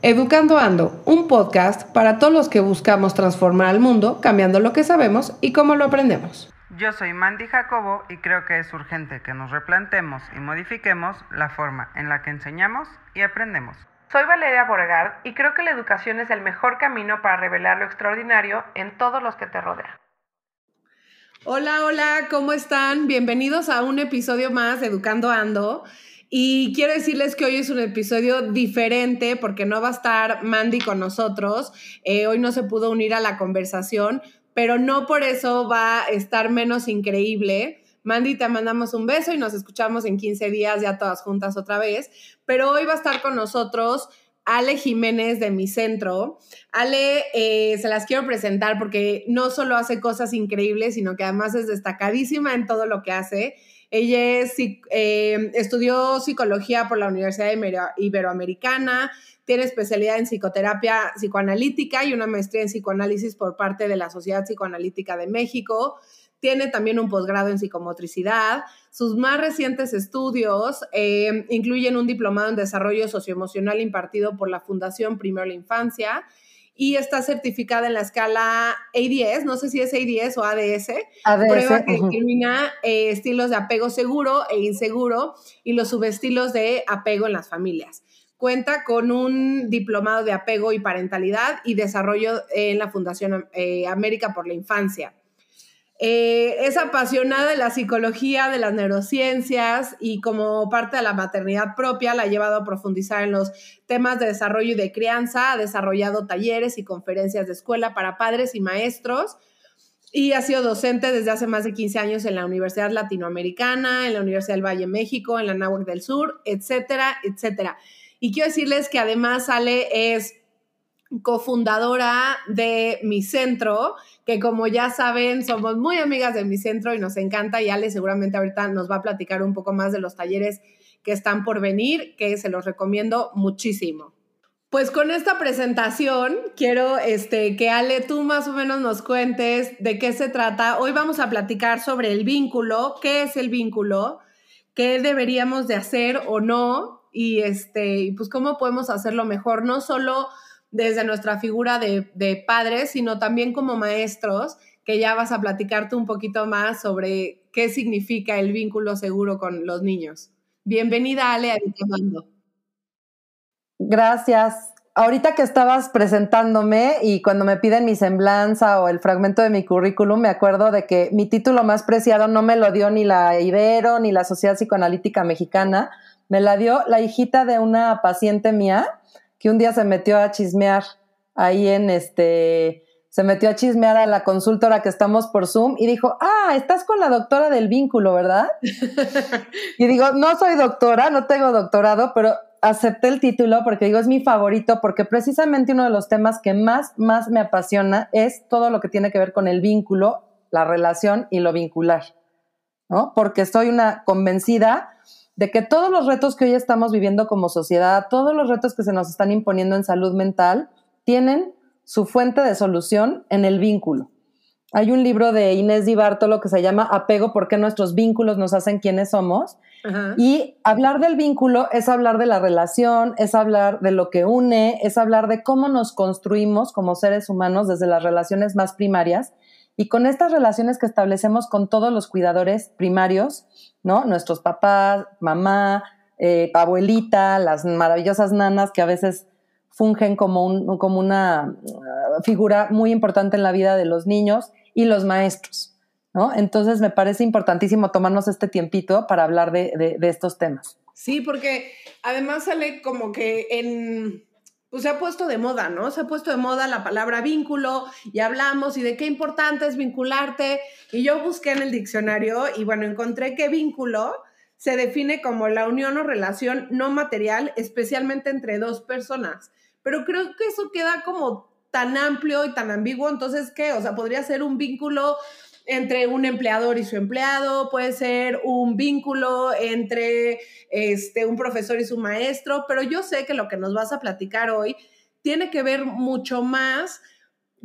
Educando Ando, un podcast para todos los que buscamos transformar al mundo cambiando lo que sabemos y cómo lo aprendemos. Yo soy Mandy Jacobo y creo que es urgente que nos replantemos y modifiquemos la forma en la que enseñamos y aprendemos. Soy Valeria Borgard y creo que la educación es el mejor camino para revelar lo extraordinario en todos los que te rodean. Hola, hola, ¿cómo están? Bienvenidos a un episodio más de Educando Ando. Y quiero decirles que hoy es un episodio diferente porque no va a estar Mandy con nosotros. Eh, hoy no se pudo unir a la conversación, pero no por eso va a estar menos increíble. Mandy, te mandamos un beso y nos escuchamos en 15 días ya todas juntas otra vez. Pero hoy va a estar con nosotros Ale Jiménez de mi centro. Ale, eh, se las quiero presentar porque no solo hace cosas increíbles, sino que además es destacadísima en todo lo que hace. Ella eh, estudió psicología por la Universidad Iberoamericana, tiene especialidad en psicoterapia psicoanalítica y una maestría en psicoanálisis por parte de la Sociedad Psicoanalítica de México. Tiene también un posgrado en psicomotricidad. Sus más recientes estudios eh, incluyen un diplomado en desarrollo socioemocional impartido por la Fundación Primero la Infancia y está certificada en la escala A10, no sé si es A10 o ADS, prueba que determina eh, estilos de apego seguro e inseguro y los subestilos de apego en las familias. Cuenta con un diplomado de apego y parentalidad y desarrollo en la Fundación eh, América por la Infancia. Eh, es apasionada de la psicología, de las neurociencias y como parte de la maternidad propia la ha llevado a profundizar en los temas de desarrollo y de crianza, ha desarrollado talleres y conferencias de escuela para padres y maestros y ha sido docente desde hace más de 15 años en la Universidad Latinoamericana, en la Universidad del Valle México, en la NAUC del Sur, etcétera, etcétera. Y quiero decirles que además Ale es cofundadora de Mi Centro, que como ya saben, somos muy amigas de Mi Centro y nos encanta. Y Ale seguramente ahorita nos va a platicar un poco más de los talleres que están por venir, que se los recomiendo muchísimo. Pues con esta presentación quiero este, que Ale tú más o menos nos cuentes de qué se trata. Hoy vamos a platicar sobre el vínculo, qué es el vínculo, qué deberíamos de hacer o no y este, pues cómo podemos hacerlo mejor, no solo desde nuestra figura de, padres, sino también como maestros, que ya vas a platicarte un poquito más sobre qué significa el vínculo seguro con los niños. Bienvenida, Ale, a Educando. Gracias. Ahorita que estabas presentándome y cuando me piden mi semblanza o el fragmento de mi currículum, me acuerdo de que mi título más preciado no me lo dio ni la Ibero ni la Sociedad Psicoanalítica Mexicana, me la dio la hijita de una paciente mía que un día se metió a chismear ahí en este, se metió a chismear a la consultora que estamos por Zoom y dijo, ah, estás con la doctora del vínculo, ¿verdad? y digo, no soy doctora, no tengo doctorado, pero acepté el título porque digo, es mi favorito, porque precisamente uno de los temas que más, más me apasiona es todo lo que tiene que ver con el vínculo, la relación y lo vincular, ¿no? Porque soy una convencida de que todos los retos que hoy estamos viviendo como sociedad, todos los retos que se nos están imponiendo en salud mental, tienen su fuente de solución en el vínculo. Hay un libro de Inés Di Bartolo que se llama Apego, ¿por qué nuestros vínculos nos hacen quienes somos? Y hablar del vínculo es hablar de la relación, es hablar de lo que une, es hablar de cómo nos construimos como seres humanos desde las relaciones más primarias y con estas relaciones que establecemos con todos los cuidadores primarios, ¿no? Nuestros papás, mamá, eh, abuelita, las maravillosas nanas que a veces fungen como, un, como una uh, figura muy importante en la vida de los niños y los maestros, ¿no? Entonces me parece importantísimo tomarnos este tiempito para hablar de estos temas. Sí, porque además sale como que en pues se ha puesto de moda, ¿no? Se ha puesto de moda la palabra vínculo y hablamos y de qué importante es vincularte. Y yo busqué en el diccionario y bueno, encontré que vínculo se define como la unión o relación no material, especialmente entre dos personas. Pero creo que eso queda como tan amplio y tan ambiguo, entonces, ¿qué? O sea, podría ser un vínculo entre un empleador y su empleado, puede ser un vínculo entre este, un profesor y su maestro, pero yo sé que lo que nos vas a platicar hoy tiene que ver mucho más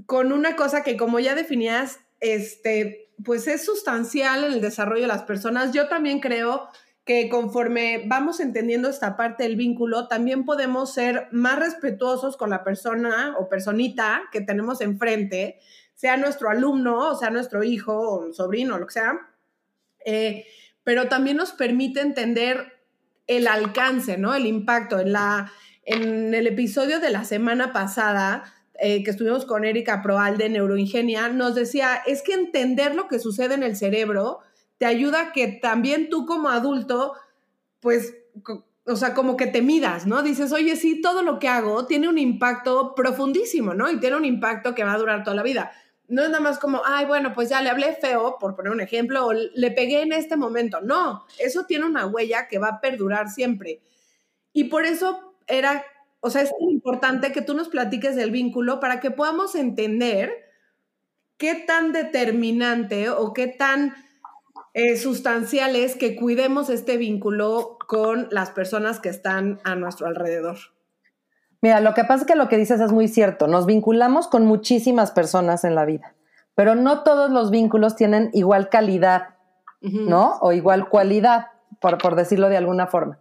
con una cosa que como ya definías, este, pues es sustancial en el desarrollo de las personas. Yo también creo que conforme vamos entendiendo esta parte del vínculo, también podemos ser más respetuosos con la persona o personita que tenemos enfrente, sea nuestro alumno, o sea nuestro hijo o sobrino, lo que sea, eh, pero también nos permite entender el alcance, ¿no? El impacto. En, la, en el episodio de la semana pasada, eh, que estuvimos con Erika Proal de Neuroingenia, nos decía, es que entender lo que sucede en el cerebro te ayuda que también tú como adulto, pues, o sea, como que te midas, ¿no? Dices, oye, sí, todo lo que hago tiene un impacto profundísimo, ¿no? Y tiene un impacto que va a durar toda la vida. No es nada más como, ay, bueno, pues ya le hablé feo, por poner un ejemplo, o le pegué en este momento. No, eso tiene una huella que va a perdurar siempre. Y por eso era, o sea, es importante que tú nos platiques del vínculo para que podamos entender qué tan determinante o qué tan eh, sustancial es que cuidemos este vínculo con las personas que están a nuestro alrededor. Mira, lo que pasa es que lo que dices es muy cierto. Nos vinculamos con muchísimas personas en la vida, pero no todos los vínculos tienen igual calidad, ¿no? O igual cualidad, por, por decirlo de alguna forma.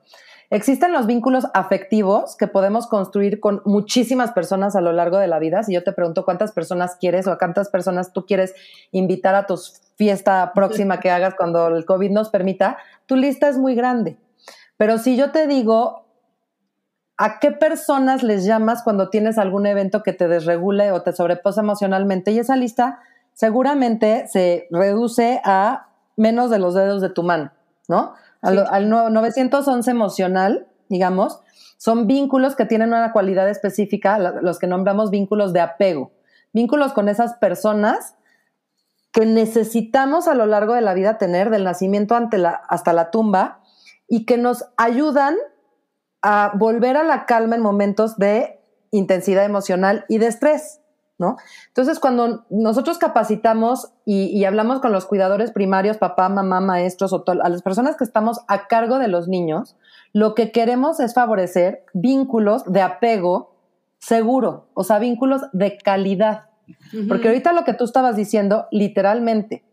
Existen los vínculos afectivos que podemos construir con muchísimas personas a lo largo de la vida. Si yo te pregunto cuántas personas quieres o a cuántas personas tú quieres invitar a tu fiesta próxima que hagas cuando el COVID nos permita, tu lista es muy grande. Pero si yo te digo, ¿A qué personas les llamas cuando tienes algún evento que te desregule o te sobreposa emocionalmente? Y esa lista seguramente se reduce a menos de los dedos de tu mano, ¿no? Al, 911 emocional, digamos, son vínculos que tienen una cualidad específica, los que nombramos vínculos de apego. Vínculos con esas personas que necesitamos a lo largo de la vida tener, del nacimiento ante la, hasta la tumba, y que nos ayudan a volver a la calma en momentos de intensidad emocional y de estrés, ¿no? Entonces, cuando nosotros capacitamos y, hablamos con los cuidadores primarios, papá, mamá, maestros o a las personas que estamos a cargo de los niños, lo que queremos es favorecer vínculos de apego seguro, o sea, vínculos de calidad. Porque ahorita lo que tú estabas diciendo, literalmente,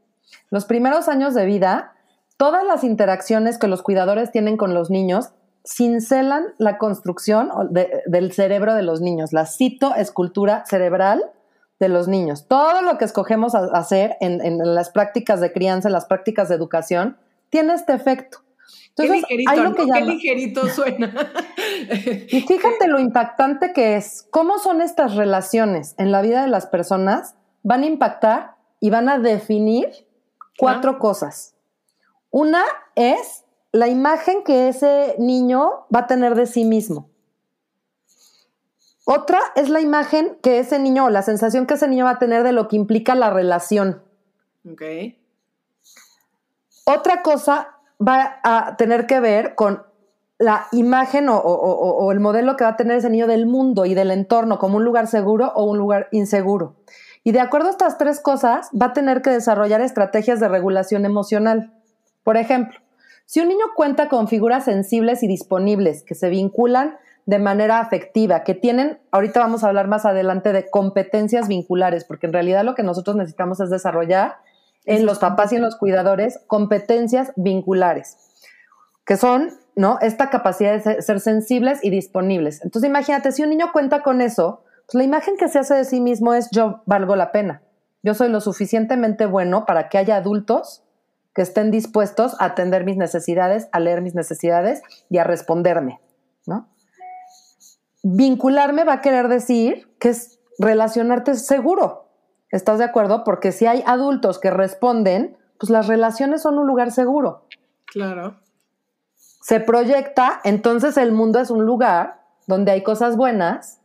los primeros años de vida, todas las interacciones que los cuidadores tienen con los niños cincelan la construcción del cerebro de los niños, la citoescultura cerebral de los niños. Todo lo que escogemos hacer en, las prácticas de crianza, en las prácticas de educación, tiene este efecto. Entonces, Qué ligerito, que Qué ligerito suena. y fíjate lo impactante que es. ¿Cómo son estas relaciones en la vida de las personas? Van a impactar y van a definir cuatro cosas. Una es la imagen que ese niño va a tener de sí mismo. Otra es la imagen que ese niño o la sensación que ese niño va a tener de lo que implica la relación. Ok. Otra cosa va a tener que ver con la imagen o, o, el modelo que va a tener ese niño del mundo y del entorno como un lugar seguro o un lugar inseguro. Y de acuerdo a estas tres cosas, va a tener que desarrollar estrategias de regulación emocional. Por ejemplo, si un niño cuenta con figuras sensibles y disponibles que se vinculan de manera afectiva, que tienen, ahorita vamos a hablar más adelante de competencias vinculares, porque en realidad lo que nosotros necesitamos es desarrollar en los papás y en los cuidadores competencias vinculares, que son, ¿no? Esta capacidad de ser sensibles y disponibles. Entonces imagínate, si un niño cuenta con eso, pues la imagen que se hace de sí mismo es yo valgo la pena. Yo soy lo suficientemente bueno para que haya adultos que estén dispuestos a atender mis necesidades, a leer mis necesidades y a responderme, ¿no? Vincularme va a querer decir que es relacionarte seguro. ¿Estás de acuerdo? Porque si hay adultos que responden, pues las relaciones son un lugar seguro. Claro. Se proyecta, entonces el mundo es un lugar donde hay cosas buenas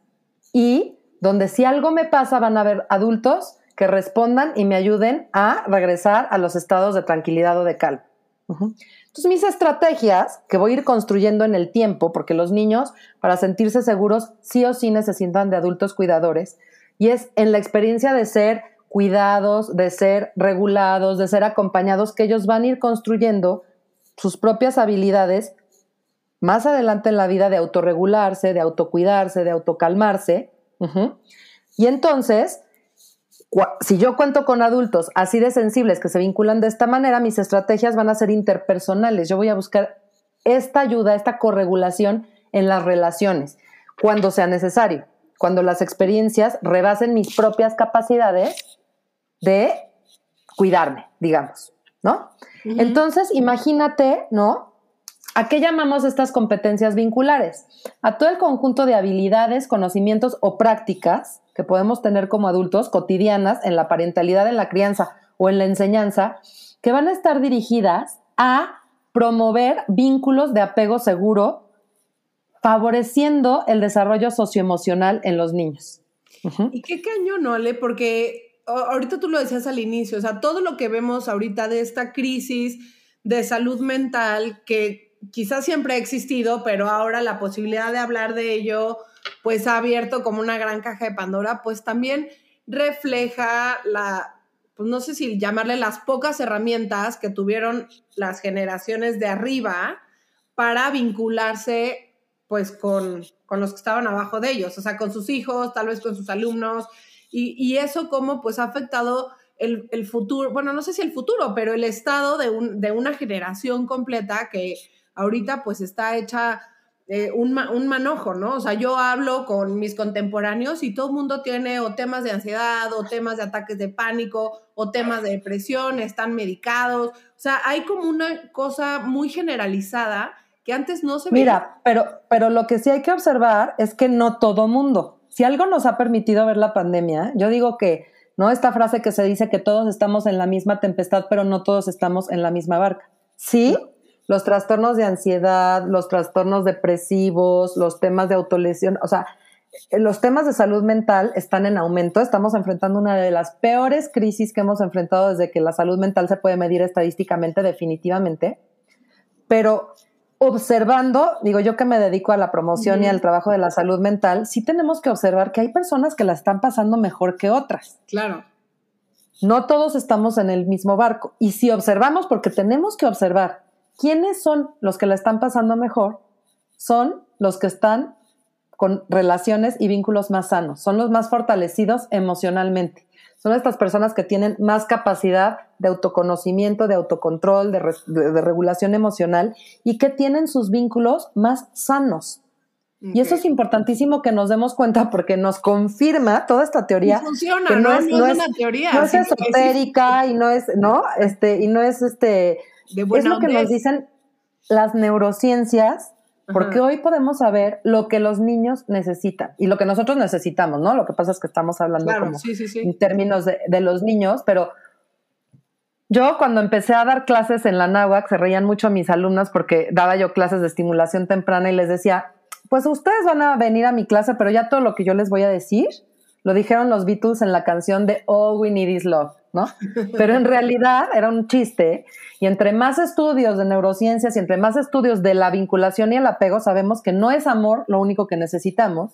y donde si algo me pasa van a haber adultos que respondan y me ayuden a regresar a los estados de tranquilidad o de calma. Entonces, mis estrategias que voy a ir construyendo en el tiempo, porque los niños, para sentirse seguros, sí o sí necesitan de adultos cuidadores, y es en la experiencia de ser cuidados, de ser regulados, de ser acompañados, que ellos van a ir construyendo sus propias habilidades más adelante en la vida de autorregularse, de autocuidarse, de autocalmarse. Y entonces, si yo cuento con adultos así de sensibles que se vinculan de esta manera, mis estrategias van a ser interpersonales. Yo voy a buscar esta ayuda, esta corregulación en las relaciones, cuando sea necesario, cuando las experiencias rebasen mis propias capacidades de cuidarme, digamos, ¿no? Entonces, imagínate, ¿no? ¿A qué llamamos estas competencias vinculares? A todo el conjunto de habilidades, conocimientos o prácticas que podemos tener como adultos cotidianas en la parentalidad, en la crianza o en la enseñanza, que van a estar dirigidas a promover vínculos de apego seguro, favoreciendo el desarrollo socioemocional en los niños. Y qué cañón, ¿no, Ale? Porque ahorita tú lo decías al inicio, o sea, todo lo que vemos ahorita de esta crisis de salud mental que quizás siempre ha existido, pero ahora la posibilidad de hablar de ello, pues ha abierto como una gran caja de Pandora, pues también refleja la, pues no sé si llamarle las pocas herramientas que tuvieron las generaciones de arriba para vincularse pues con, con los que estaban abajo de ellos, o sea, con sus hijos, tal vez con sus alumnos, y, y eso como pues ha afectado el, el, futuro, bueno, no sé si el futuro, pero el estado de, un, de una generación completa que ahorita pues está hecha eh, un, un, manojo, ¿no? O sea, yo hablo con mis contemporáneos y todo el mundo tiene o temas de ansiedad o temas de ataques de pánico o temas de depresión, están medicados. O sea, hay como una cosa muy generalizada que antes no se veía. Mira, pero, pero lo que sí hay que observar es que no todo mundo. Si algo nos ha permitido ver la pandemia, yo digo que, ¿no? Esta frase que se dice que todos estamos en la misma tempestad, pero no todos estamos en la misma barca. Sí, los trastornos de ansiedad, los trastornos depresivos, los temas de autolesión, o sea, los temas de salud mental están en aumento. Estamos enfrentando una de las peores crisis que hemos enfrentado desde que la salud mental se puede medir estadísticamente, definitivamente. Pero observando, digo yo que me dedico a la promoción y al trabajo de la salud mental, sí tenemos que observar que hay personas que la están pasando mejor que otras. Claro. No todos estamos en el mismo barco. Y si observamos, porque tenemos que observar, ¿Quiénes son los que la están pasando mejor? Son los que están con relaciones y vínculos más sanos, son los más fortalecidos emocionalmente. Son estas personas que tienen más capacidad de autoconocimiento, de autocontrol, de, regulación emocional y que tienen sus vínculos más sanos. Y eso es importantísimo que nos demos cuenta porque nos confirma toda esta teoría. funciona, que no, es, una teoría. No es esotérica y no es, ¿no? Este, y no es este es lo que nos dicen las neurociencias, porque hoy podemos saber lo que los niños necesitan y lo que nosotros necesitamos, ¿no? Lo que pasa es que estamos hablando como en términos de, de, los niños, pero yo cuando empecé a dar clases en la náhuac se reían mucho mis alumnas porque daba yo clases de estimulación temprana y les decía, pues ustedes van a venir a mi clase, pero ya todo lo que yo les voy a decir lo dijeron los Beatles en la canción de All We Need Is Love, ¿no? Pero en realidad era un chiste y entre más estudios de neurociencias y entre más estudios de la vinculación y el apego, sabemos que no es amor lo único que necesitamos,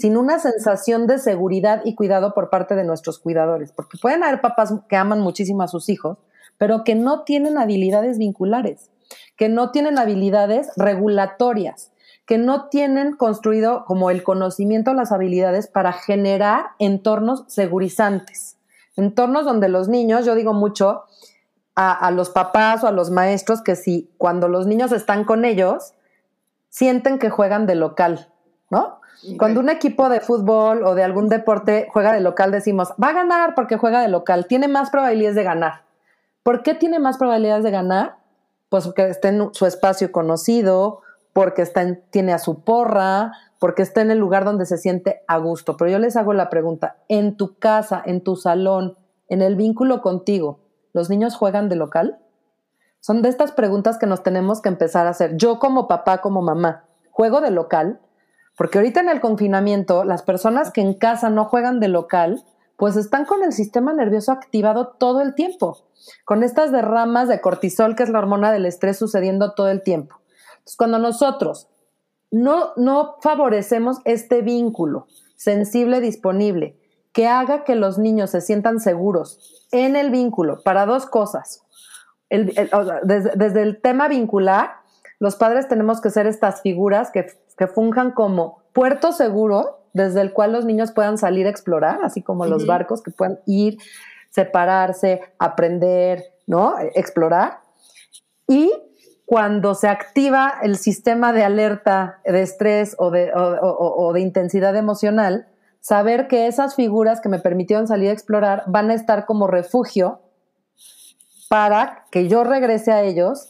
sino una sensación de seguridad y cuidado por parte de nuestros cuidadores. Porque pueden haber papás que aman muchísimo a sus hijos, pero que no tienen habilidades vinculares, que no tienen habilidades regulatorias que no tienen construido como el conocimiento, las habilidades para generar entornos segurizantes, entornos donde los niños, yo digo mucho a, los papás o a los maestros que si cuando los niños están con ellos, sienten que juegan de local, ¿no? Cuando un equipo de fútbol o de algún deporte juega de local, decimos, va a ganar porque juega de local, tiene más probabilidades de ganar. ¿Por qué tiene más probabilidades de ganar? Pues porque está en su espacio conocido, porque está tiene a su porra, porque está en el lugar donde se siente a gusto. Pero yo les hago la pregunta, en tu casa, en tu salón, en el vínculo contigo, ¿los niños juegan de local? Son de estas preguntas que nos tenemos que empezar a hacer. Yo como papá, como mamá, ¿juego de local? Porque ahorita en el confinamiento, las personas que en casa no juegan de local, pues están con el sistema nervioso activado todo el tiempo, con estas derramas de cortisol, que es la hormona del estrés, sucediendo todo el tiempo. Entonces, cuando nosotros no, no favorecemos este vínculo sensible, disponible, que haga que los niños se sientan seguros en el vínculo para dos cosas. desde, el tema vincular, los padres tenemos que ser estas figuras que, que, funjan como puerto seguro desde el cual los niños puedan salir a explorar, así como los barcos que puedan ir, separarse, aprender, ¿no? Explorar. Y cuando se activa el sistema de alerta de estrés o de, intensidad emocional, saber que esas figuras que me permitieron salir a explorar van a estar como refugio para que yo regrese a ellos,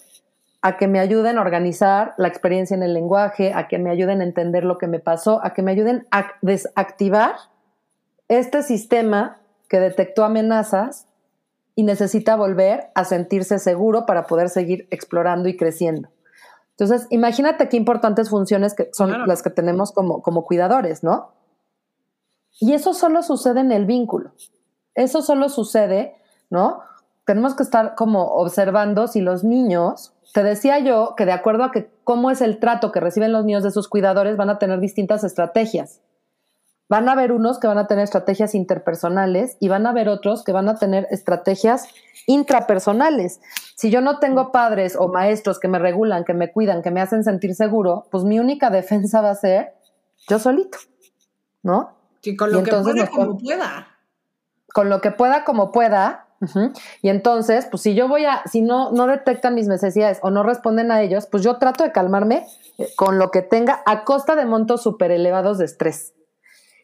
a que me ayuden a organizar la experiencia en el lenguaje, a que me ayuden a entender lo que me pasó, a que me ayuden a desactivar este sistema que detectó amenazas y necesita volver a sentirse seguro para poder seguir explorando y creciendo. Entonces, imagínate qué importantes funciones que son las que tenemos como, como cuidadores, ¿no? Y eso solo sucede en el vínculo. Eso solo sucede, ¿no? Tenemos que estar como observando si los niños, te decía yo que de acuerdo a que cómo es el trato que reciben los niños de sus cuidadores, van a tener distintas estrategias. Van a haber unos que van a tener estrategias interpersonales y van a haber otros que van a tener estrategias intrapersonales. Si yo no tengo padres o maestros que me regulan, que me cuidan, que me hacen sentir seguro, pues mi única defensa va a ser yo solito, ¿no? Sí, con lo que pueda como pueda. Con lo que pueda como pueda. Y entonces, pues si yo voy a, si no, no detectan mis necesidades o no responden a ellos, pues yo trato de calmarme eh, con lo que tenga a costa de montos súper elevados de estrés.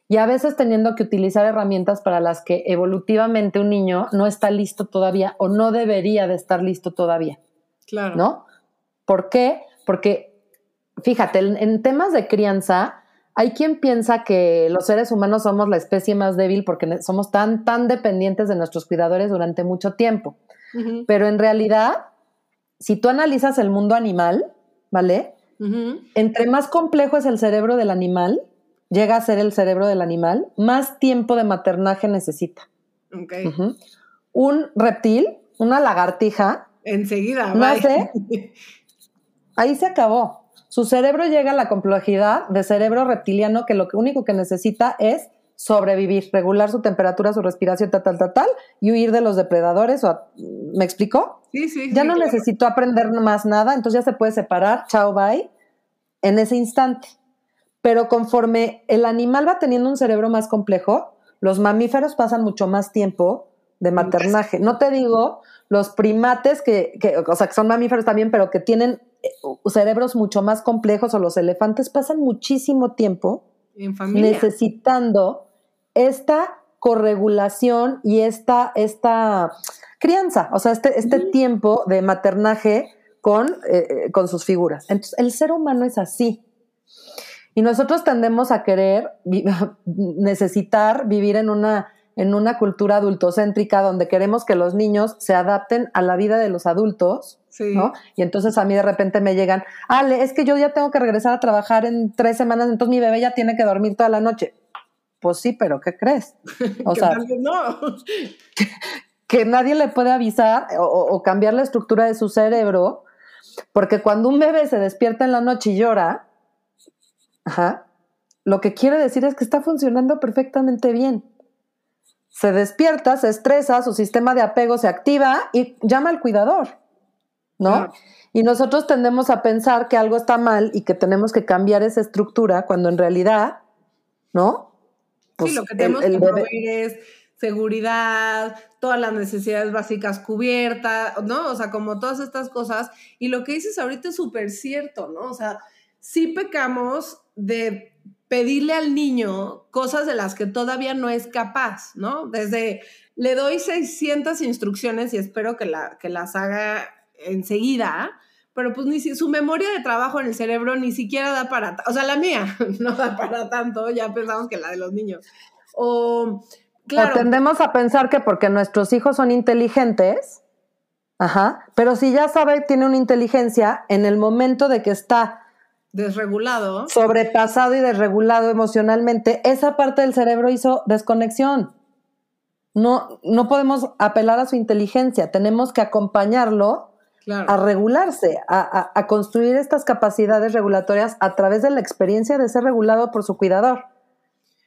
Y a veces teniendo que utilizar herramientas para las que evolutivamente un niño no está listo todavía o no debería de estar listo todavía. Claro. ¿No? ¿Por qué? Porque, fíjate, en temas de crianza, hay quien piensa que los seres humanos somos la especie más débil porque somos tan, tan dependientes de nuestros cuidadores durante mucho tiempo. Pero en realidad, si tú analizas el mundo animal, ¿vale? Entre más complejo es el cerebro del animal, llega a ser el cerebro del animal, más tiempo de maternaje necesita. Un reptil, una lagartija, enseguida, nace, ahí se acabó. Su cerebro llega a la complejidad de cerebro reptiliano que lo único que necesita es sobrevivir, regular su temperatura, su respiración, tal, tal, tal, tal, y huir de los depredadores. ¿Me explicó? Sí, sí. Ya no necesitó aprender más nada, entonces ya se puede separar, chao, bye, en ese instante. Pero conforme el animal va teniendo un cerebro más complejo, los mamíferos pasan mucho más tiempo de maternaje. No te digo los primates que, que, o sea, que son mamíferos también, pero que tienen eh, cerebros mucho más complejos o los elefantes pasan muchísimo tiempo necesitando esta corregulación y esta, esta crianza, o sea, este, este tiempo de maternaje con, eh, eh, con sus figuras. Entonces, el ser humano es así. Y nosotros tendemos a querer necesitar vivir en una en una cultura adultocéntrica donde queremos que los niños se adapten a la vida de los adultos, ¿no? Y entonces a mí de repente me llegan, Ale, es que yo ya tengo que regresar a trabajar en tres semanas, entonces mi bebé ya tiene que dormir toda la noche. Pues sí, pero ¿qué crees? O sea, no. que, nadie le puede avisar o, o cambiar la estructura de su cerebro, porque cuando un bebé se despierta en la noche y llora, ajá, lo que quiere decir es que está funcionando perfectamente bien se despierta, se estresa, su sistema de apego se activa y llama al cuidador, ¿no? Y nosotros tendemos a pensar que algo está mal y que tenemos que cambiar esa estructura cuando en realidad, ¿no? sí, pues lo que tenemos que proveer es seguridad, todas las necesidades básicas cubiertas, ¿no? O sea, como todas estas cosas. Y lo que dices ahorita es súper cierto, ¿no? O sea, sí pecamos de pedirle al niño cosas de las que todavía no es capaz, ¿no? Desde le doy 600 instrucciones y espero que, la, que las haga enseguida, pero pues ni si, su memoria de trabajo en el cerebro ni siquiera da para, o sea, la mía no da para tanto, ya pensamos que la de los niños. O, claro. tendemos a pensar que porque nuestros hijos son inteligentes, ajá, pero si ya sabe, tiene una inteligencia, en el momento de que está desregulado. Sobrepasado y desregulado emocionalmente, esa parte del cerebro hizo desconexión. No, no podemos apelar a su inteligencia, tenemos que acompañarlo a regularse, a, construir estas capacidades regulatorias a través de la experiencia de ser regulado por su cuidador.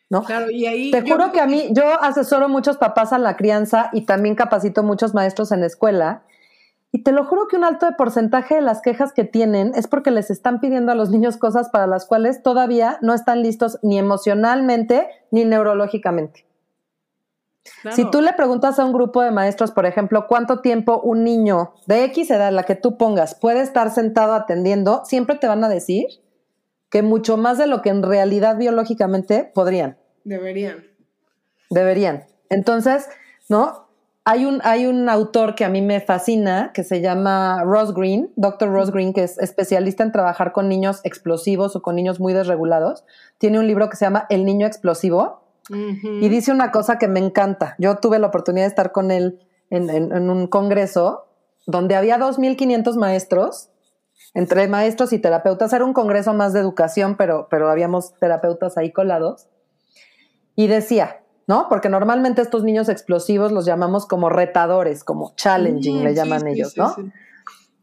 ¿no? Claro, y ahí Te juro que a mí, yo asesoro muchos papás a la crianza y también capacito muchos maestros en la escuela y te lo juro que un alto de porcentaje de las quejas que tienen es porque les están pidiendo a los niños cosas para las cuales todavía no están listos ni emocionalmente ni neurológicamente. Si tú le preguntas a un grupo de maestros, por ejemplo, cuánto tiempo un niño de X edad, la que tú pongas, puede estar sentado atendiendo, siempre te van a decir que mucho más de lo que en realidad biológicamente podrían. Deberían. Deberían. Entonces, ¿no? Hay un, hay un autor que a mí me fascina, que se llama Ross Green, Dr. Ross Green, que es especialista en trabajar con niños explosivos o con niños muy desregulados. Tiene un libro que se llama El niño explosivo y dice una cosa que me encanta. Yo tuve la oportunidad de estar con él en, un congreso donde había 2.500 maestros, entre maestros y terapeutas. Era un congreso más de educación, pero, pero habíamos terapeutas ahí colados. Y decía, ¿no? Porque normalmente estos niños explosivos los llamamos como retadores, como challenging, le llaman ellos, ¿no?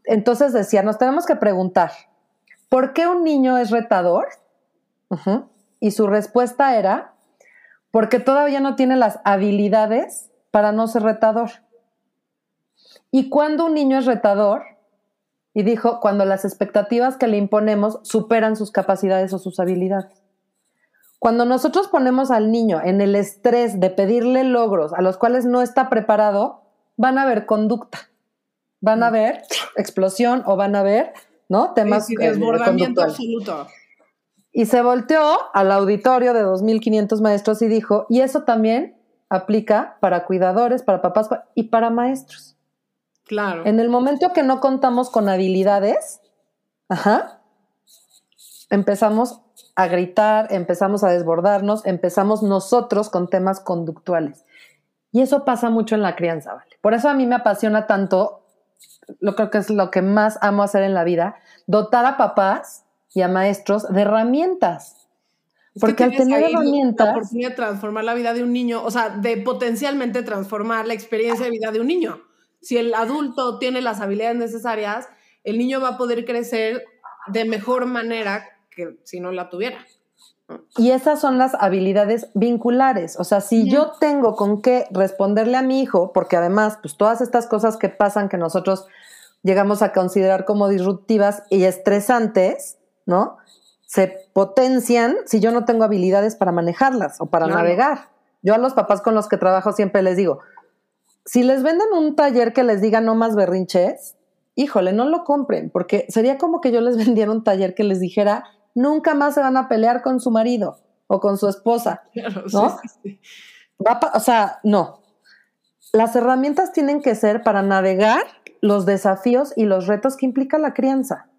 Entonces decía, nos tenemos que preguntar, ¿por qué un niño es retador? Y su respuesta era, porque todavía no tiene las habilidades para no ser retador. Y cuando un niño es retador, y dijo, cuando las expectativas que le imponemos superan sus capacidades o sus habilidades. Cuando nosotros ponemos al niño en el estrés de pedirle logros a los cuales no está preparado, van a haber conducta, van a haber explosión o van a haber, ¿no? Temas sí, eh, desbordamiento absoluto. Y se volteó al auditorio de 2.500 maestros y dijo, y eso también aplica para cuidadores, para papás y para maestros. Claro. En el momento que no contamos con habilidades, ajá, empezamos a gritar, empezamos a desbordarnos, empezamos nosotros con temas conductuales. Y eso pasa mucho en la crianza, ¿vale? Por eso a mí me apasiona tanto, lo creo que es lo que más amo hacer en la vida, dotar a papás y a maestros de herramientas. Porque al tener herramientas. La oportunidad de transformar la vida de un niño, o sea, de potencialmente transformar la experiencia de vida de un niño. Si el adulto tiene las habilidades necesarias, el niño va a poder crecer de mejor manera que si no la tuviera. Y esas son las habilidades vinculares. O sea, si yo tengo con qué responderle a mi hijo, porque además, pues todas estas cosas que pasan que nosotros llegamos a considerar como disruptivas y estresantes, ¿no? Se potencian si yo no tengo habilidades para manejarlas o para navegar. Yo a los papás con los que trabajo siempre les digo, si les venden un taller que les diga no más berrinches, híjole, no lo compren, porque sería como que yo les vendiera un taller que les dijera, nunca más se van a pelear con su marido o con su esposa, ¿no? o sea, no. Las herramientas tienen que ser para navegar los desafíos y los retos que implica la crianza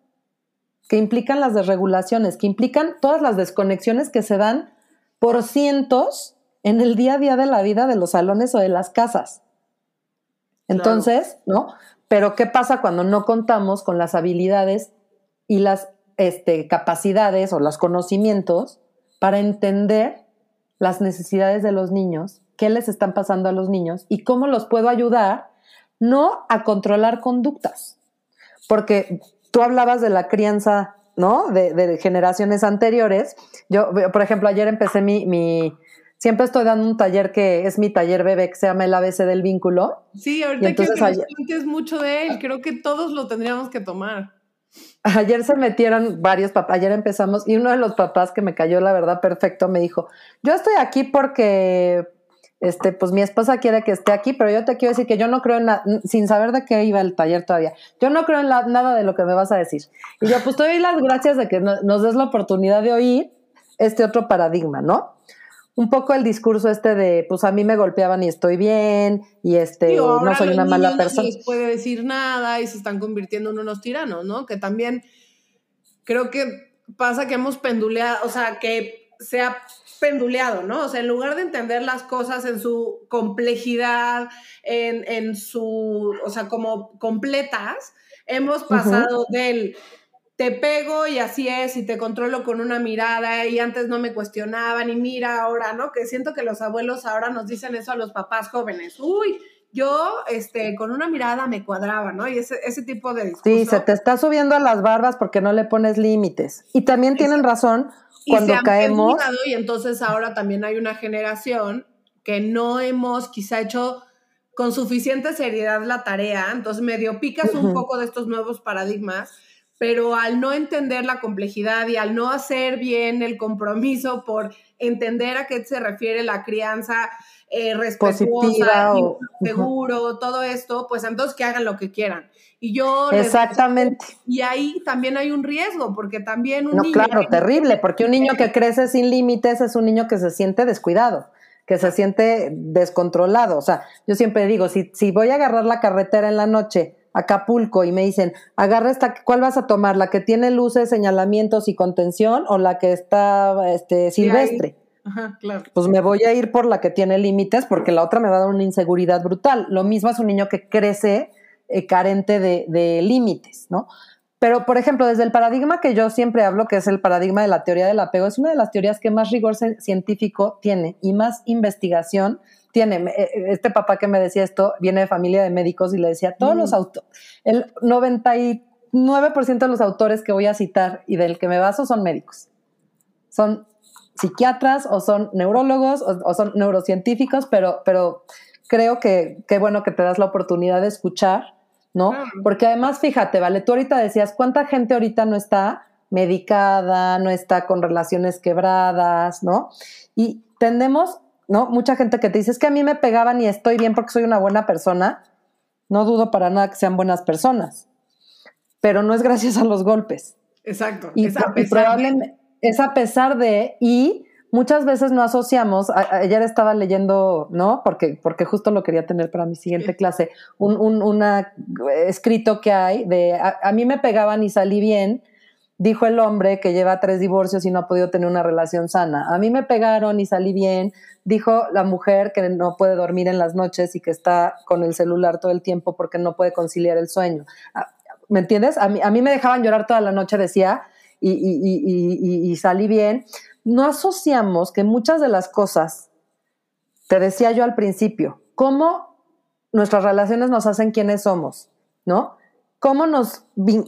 que implican las desregulaciones, que implican todas las desconexiones que se dan por cientos en el día a día de la vida de los salones o de las casas. Entonces, ¿no? Pero ¿qué pasa cuando no contamos con las habilidades y las este, capacidades o los conocimientos para entender las necesidades de los niños, qué les están pasando a los niños y cómo los puedo ayudar no a controlar conductas? Porque tú hablabas de la crianza, ¿no? De, generaciones anteriores. Yo, por ejemplo, ayer empecé mi, mi, siempre estoy dando un taller que es mi taller bebé, que se llama el ABC del vínculo. Sí, ahorita que nos mucho de él, creo que todos lo tendríamos que tomar. Ayer se metieron varios papás, ayer empezamos y uno de los papás que me cayó la verdad perfecto me dijo, yo estoy aquí porque este, pues mi esposa quiere que esté aquí, pero yo te quiero decir que yo no creo en nada, sin saber de qué iba el taller todavía, yo no creo en nada de lo que me vas a decir. Y yo, pues te doy las gracias de que nos des la oportunidad de oír este otro paradigma, ¿no? Un poco el discurso este de, pues a mí me golpeaban y estoy bien, y este, no soy una mala persona. No se les puede decir nada y se están convirtiendo en unos tiranos, ¿no? Que también creo que pasa que hemos penduleado, o sea, que se ha penduleado, ¿no? O sea, en lugar de entender las cosas en su complejidad, en, su, o sea, como completas, hemos pasado del te pego y así es y te controlo con una mirada y antes no me cuestionaban y mira ahora, ¿no? Que siento que los abuelos ahora nos dicen eso a los papás jóvenes. Uy, yo este, con una mirada me cuadraba, ¿no? Y ese, ese tipo de discurso. Sí, se te está subiendo a las barbas porque no le pones límites. Y también tienen razón cuando caemos. Y entonces ahora también hay una generación que no hemos quizá hecho con suficiente seriedad la tarea, entonces medio picas un poco de estos nuevos paradigmas, pero al no entender la complejidad y al no hacer bien el compromiso por entender a qué se refiere la crianza eh, respetuosa, seguro, todo esto, pues entonces que hagan lo que quieran. Y yo... Exactamente. y ahí también hay un riesgo, porque también un no, niño... Claro, terrible, porque un niño que crece sin límites es un niño que se siente descuidado que se siente descontrolado. O sea, yo siempre digo, si, si voy a agarrar la carretera en la noche Acapulco y me dicen, agarra esta, ¿cuál vas a tomar? ¿La que tiene luces, señalamientos y contención o la que está este, silvestre? Ajá, claro. Pues me voy a ir por la que tiene límites porque la otra me va a dar una inseguridad brutal. Lo mismo es un niño que crece eh, carente de, de límites, ¿no? Pero, por ejemplo, desde el paradigma que yo siempre hablo, que es el paradigma de la teoría del apego, es una de las teorías que más rigor científico tiene y más investigación tiene. Eh, este papá que me decía esto viene de familia de médicos y le decía, todos los mm. autores, el 99% de los autores que voy a citar y del que me baso son médicos. Son psiquiatras o son neurólogos o, son neurocientíficos, pero, pero creo que qué bueno que te das la oportunidad de escuchar ¿no? Porque además, fíjate, vale, tú ahorita decías, ¿cuánta gente ahorita no está medicada, no está con relaciones quebradas, ¿no? Y tendemos, ¿no? Mucha gente que te dice, es que a mí me pegaban y estoy bien porque soy una buena persona. No dudo para nada que sean buenas personas, pero no es gracias a los golpes. Exacto. Y, probablemente es a pesar de, y muchas veces no asociamos, ayer estaba leyendo, ¿no? Porque, porque justo lo quería tener para mi siguiente clase, un, un escrito que hay de, a, mí me pegaban y salí bien, dijo el hombre que lleva tres divorcios y no ha podido tener una relación sana. A mí me pegaron y salí bien, dijo la mujer que no puede dormir en las noches y que está con el celular todo el tiempo porque no puede conciliar el sueño. Ah, ¿Me entiendes? A mí, a mí me dejaban llorar toda la noche, decía, y, y, y salí bien no asociamos que muchas de las cosas, te decía yo al principio, cómo nuestras relaciones nos hacen quienes somos, ¿no? Cómo nos,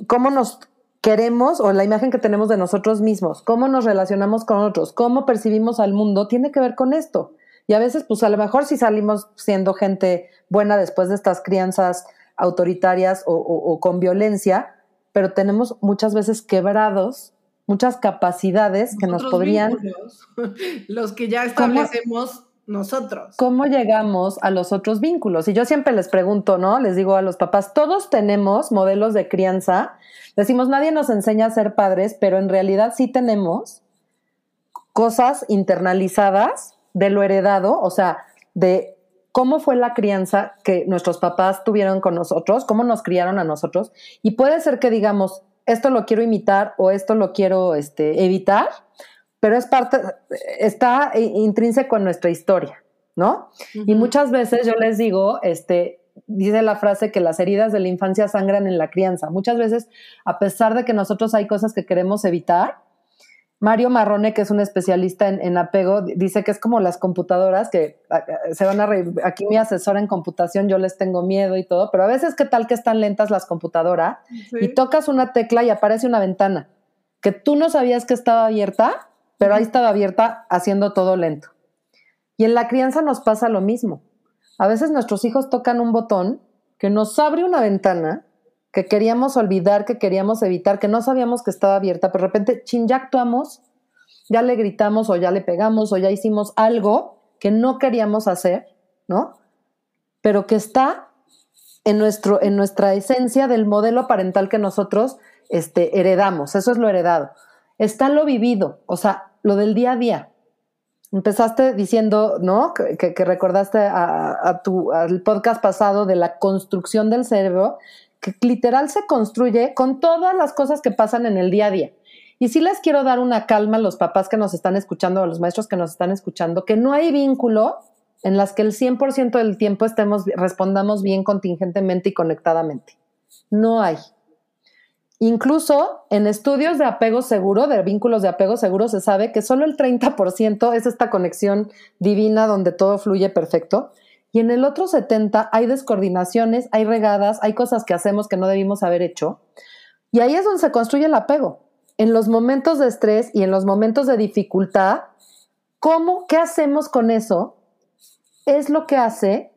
cómo nos queremos o la imagen que tenemos de nosotros mismos, cómo nos relacionamos con otros, cómo percibimos al mundo, tiene que ver con esto. Y a veces, pues a lo mejor si salimos siendo gente buena después de estas crianzas autoritarias o con violencia, pero tenemos muchas veces quebrados muchas capacidades que nos podrían... los que ya establecemos nosotros. ¿Cómo llegamos a los otros vínculos? Y yo siempre les pregunto, ¿no? Les digo a los papás, todos tenemos modelos de crianza. Decimos, nadie nos enseña a ser padres, pero en realidad sí tenemos cosas internalizadas de lo heredado, o sea, de cómo fue la crianza que nuestros papás tuvieron con nosotros, cómo nos criaron a nosotros. Y puede ser que digamos, esto lo quiero imitar o esto lo quiero este, evitar, pero es parte, está intrínseco en nuestra historia, ¿no? Y muchas veces yo les digo, este, dice la frase que las heridas de la infancia sangran en la crianza. Muchas veces, a pesar de que nosotros hay cosas que queremos evitar, Mario Marrone, que es un especialista en, apego, dice que es como las computadoras que se van a reír. Aquí mi asesora en computación, yo les tengo miedo y todo, pero a veces, ¿qué tal que están lentas las computadoras? Y tocas una tecla y aparece una ventana que tú no sabías que estaba abierta, pero ahí estaba abierta haciendo todo lento. Y en la crianza nos pasa lo mismo. A veces nuestros hijos tocan un botón que nos abre una ventana que queríamos olvidar, que queríamos evitar, que no sabíamos que estaba abierta, pero de repente, chin, ya actuamos, ya le gritamos o ya le pegamos o ya hicimos algo que no queríamos hacer, ¿no? Pero que está en, nuestro, en nuestra esencia del modelo parental que nosotros este, heredamos, eso es lo heredado. Está lo vivido, o sea, lo del día a día. Empezaste diciendo, ¿no? Que, recordaste a, al podcast pasado de la construcción del cerebro que literal se construye con todas las cosas que pasan en el día a día. Y sí les quiero dar una calma a los papás que nos están escuchando, a los maestros que nos están escuchando, que no hay vínculo en las que el 100% del tiempo estemos, respondamos bien contingentemente y conectadamente. No hay. Incluso en estudios de apego seguro, de vínculos de apego seguro, se sabe que solo el 30% es esta conexión divina donde todo fluye perfecto y en el otro 70 hay descoordinaciones, hay regadas, hay cosas que hacemos que no debimos haber hecho. Y ahí es donde se construye el apego. En los momentos de estrés y en los momentos de dificultad, ¿cómo, qué hacemos con eso? Es lo que hace,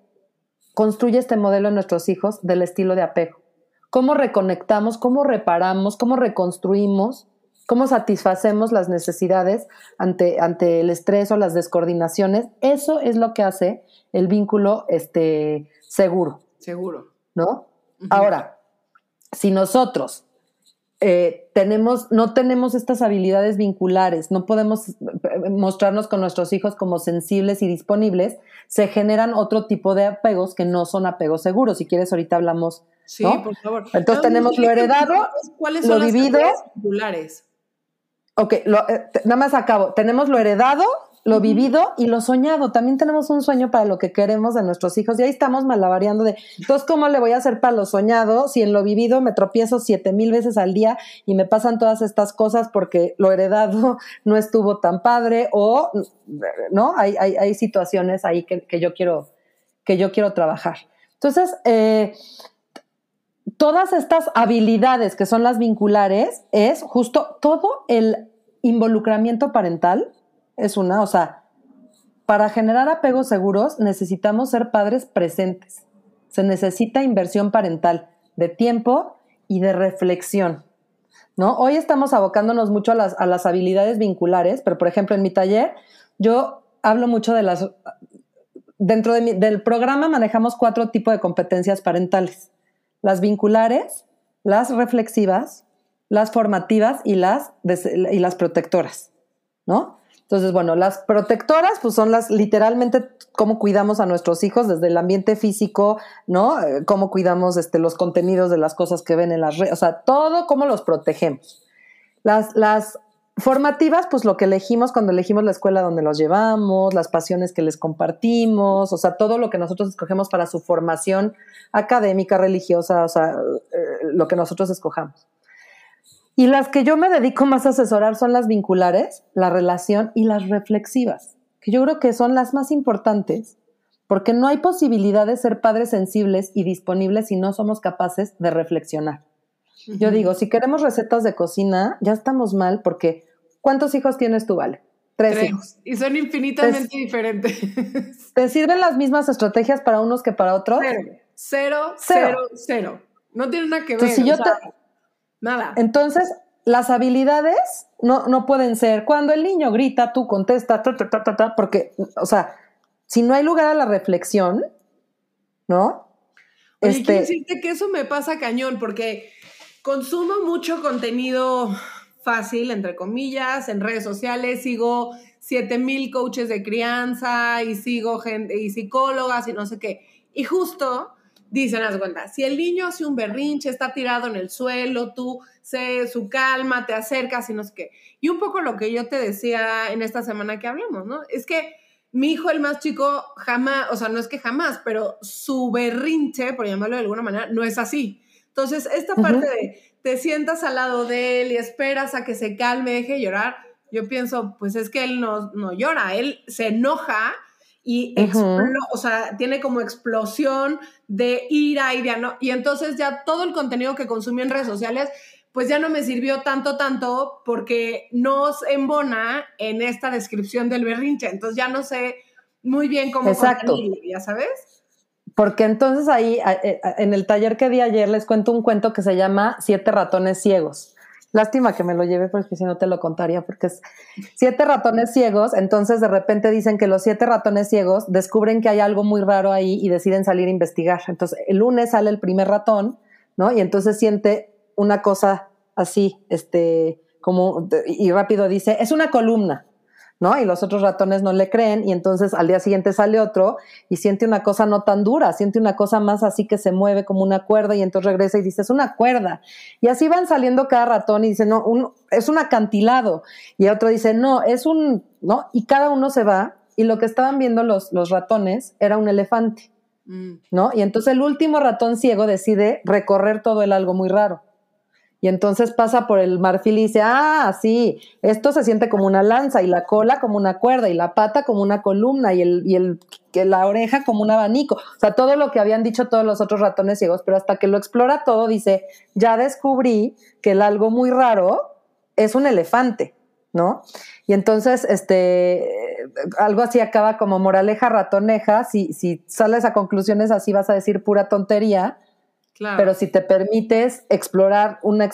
construye este modelo en nuestros hijos del estilo de apego. Cómo reconectamos, cómo reparamos, cómo reconstruimos, cómo satisfacemos las necesidades ante, ante el estrés o las descoordinaciones. Eso es lo que hace el vínculo este, seguro. Seguro. ¿No? Ahora, si nosotros eh, tenemos, no tenemos estas habilidades vinculares, no podemos eh, mostrarnos con nuestros hijos como sensibles y disponibles, se generan otro tipo de apegos que no son apegos seguros. Si quieres, ahorita hablamos. Sí, por favor. Entonces tenemos lo heredado, ¿Cuáles son lo vivido. vinculares? Ok, eh, nada más acabo. Tenemos lo heredado, lo vivido y lo soñado. También tenemos un sueño para lo que queremos de nuestros hijos y ahí estamos malabareando de, entonces, ¿cómo le voy a hacer para lo soñado si en lo vivido me tropiezo siete mil veces al día y me pasan todas estas cosas porque lo heredado no estuvo tan padre o, ¿no? Hay, hay, hay situaciones ahí que, que, yo quiero, que yo quiero trabajar. Entonces, eh, todas estas habilidades que son las vinculares es justo todo el involucramiento parental es una, o sea, para generar apegos seguros necesitamos ser padres presentes. Se necesita inversión parental de tiempo y de reflexión. ¿no? Hoy estamos abocándonos mucho a las, a las habilidades vinculares, pero por ejemplo en mi taller yo hablo mucho de las... Dentro del programa manejamos cuatro tipos de competencias parentales. Las vinculares, las reflexivas, las formativas y las, y las protectoras, ¿no? Entonces, bueno, las protectoras, pues son las literalmente cómo cuidamos a nuestros hijos desde el ambiente físico, ¿no? Eh, cómo cuidamos este, los contenidos de las cosas que ven en las redes, o sea, todo cómo los protegemos. Las, las formativas, pues lo que elegimos cuando elegimos la escuela donde los llevamos, las pasiones que les compartimos, o sea, todo lo que nosotros escogemos para su formación académica, religiosa, o sea, eh, lo que nosotros escojamos. Y las que yo me dedico más a asesorar son las vinculares, la relación y las reflexivas, que yo creo que son las más importantes, porque no hay posibilidad de ser padres sensibles y disponibles si no somos capaces de reflexionar. Yo digo, si queremos recetas de cocina, ya estamos mal porque ¿cuántos hijos tienes tú, Vale? Tres, hijos. Y son infinitamente diferentes. ¿Te sirven las mismas estrategias para unos que para otros? Cero, cero, cero, No tienen nada que ver. si yo te, Nada. Entonces, las habilidades no, no pueden ser cuando el niño grita, tú contestas, porque, o sea, si no hay lugar a la reflexión, ¿no? Oye, este, quiero decirte que eso me pasa cañón, porque consumo mucho contenido fácil, entre comillas, en redes sociales, sigo 7000 coaches de crianza y sigo gente y psicólogas y no sé qué. Y justo dicen las cuentas, si el niño hace un berrinche, está tirado en el suelo, tú sé su calma, te acercas y no sé qué. Y un poco lo que yo te decía en esta semana que hablamos, ¿no? Es que mi hijo, el más chico, jamás, o sea, no es que jamás, pero su berrinche, por llamarlo de alguna manera, no es así. Entonces, esta parte de te sientas al lado de él y esperas a que se calme, deje llorar, yo pienso, pues es que él no, no llora, él se enoja y o sea, tiene como explosión de ira y de no, y entonces ya todo el contenido que consumí en redes sociales pues ya no me sirvió tanto, tanto, porque no se embona en esta descripción del berrinche. Entonces ya no sé muy bien cómo Exacto. ya sabes. Porque entonces ahí, eh, en el taller que di ayer, les cuento un cuento que se llama Siete ratones ciegos. Lástima que me lo lleve porque si no te lo contaría, porque es siete ratones ciegos, entonces de repente dicen que los siete ratones ciegos descubren que hay algo muy raro ahí y deciden salir a investigar. Entonces el lunes sale el primer ratón, ¿no? Y entonces siente una cosa así, este, como, y rápido dice, es una columna. ¿No? Y los otros ratones no le creen y entonces al día siguiente sale otro y siente una cosa no tan dura, siente una cosa más así que se mueve como una cuerda y entonces regresa y dice, es una cuerda. Y así van saliendo cada ratón y dice, no, es un acantilado. Y otro dice, no, es un, ¿no? Y cada uno se va y lo que estaban viendo los, los ratones era un elefante, mm. ¿no? Y entonces el último ratón ciego decide recorrer todo el algo muy raro. Y entonces pasa por el marfil y dice, ah, sí, esto se siente como una lanza y la cola como una cuerda y la pata como una columna y, el, y el, la oreja como un abanico. O sea, todo lo que habían dicho todos los otros ratones ciegos, pero hasta que lo explora todo dice, ya descubrí que el algo muy raro es un elefante, ¿no? Y entonces, este, algo así acaba como moraleja ratoneja, si, si sales a conclusiones así vas a decir pura tontería, Pero si te permites explorar una,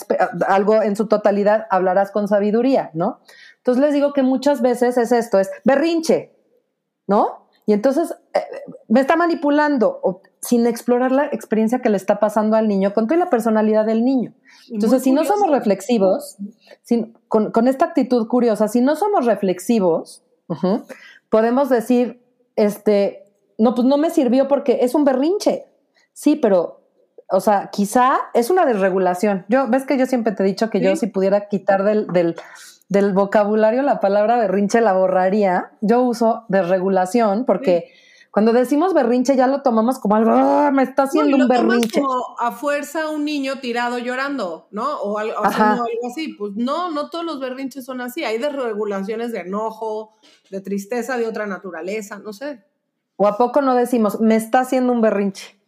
algo en su totalidad, hablarás con sabiduría, ¿no? Entonces les digo que muchas veces es esto, es berrinche, ¿no? Y entonces eh, me está manipulando sin explorar la experiencia que le está pasando al niño con toda la personalidad del niño. Entonces, si no somos reflexivos, con, esta actitud curiosa, si no somos reflexivos, podemos decir, este, no, pues no me sirvió porque es un berrinche. Sí, pero, o sea, quizá es una desregulación. Yo, ves que yo siempre te he dicho que yo si pudiera quitar del, del, del, vocabulario la palabra berrinche la borraría. Yo uso desregulación porque... Cuando decimos berrinche ya lo tomamos como algo, ah, me está haciendo un berrinche. como a fuerza un niño tirado llorando, ¿no? O, algo, algo así. Pues no, no todos los berrinches son así. Hay desregulaciones de enojo, de tristeza de otra naturaleza, no sé. O a poco no decimos, me está haciendo un berrinche,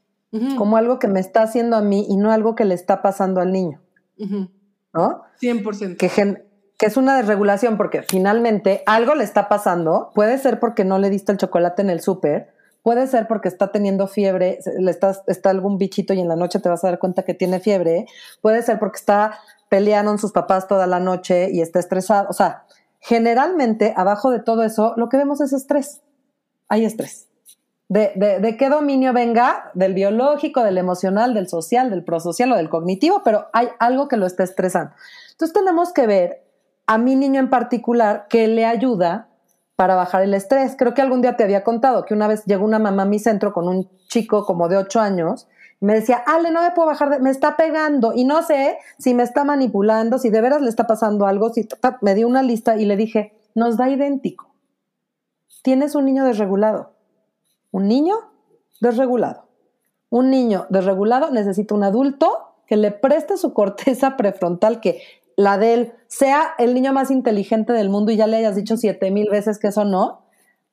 como algo que me está haciendo a mí y no algo que le está pasando al niño. ¿No? 100%. Que, que es una desregulación porque finalmente algo le está pasando, puede ser porque no le diste el chocolate en el súper, puede ser porque está teniendo fiebre, le está, está algún bichito y en la noche te vas a dar cuenta que tiene fiebre, puede ser porque está peleando con sus papás toda la noche y está estresado, o sea, generalmente abajo de todo eso lo que vemos es estrés, hay estrés. De, de, de, qué dominio venga, del biológico, del emocional, del social, del prosocial o del cognitivo, pero hay algo que lo está estresando. Entonces tenemos que ver a mi niño en particular qué le ayuda para bajar el estrés. Creo que algún día te había contado que una vez llegó una mamá a mi centro con un chico como de 8 años me decía, Ale, no me puedo bajar, me está pegando y no sé si me está manipulando, si de veras le está pasando algo, me dio una lista y le dije, nos da idéntico. Tienes un niño desregulado. Un niño desregulado. Un niño desregulado necesita un adulto que le preste su corteza prefrontal, que la de él sea el niño más inteligente del mundo y ya le hayas dicho siete mil veces que eso no,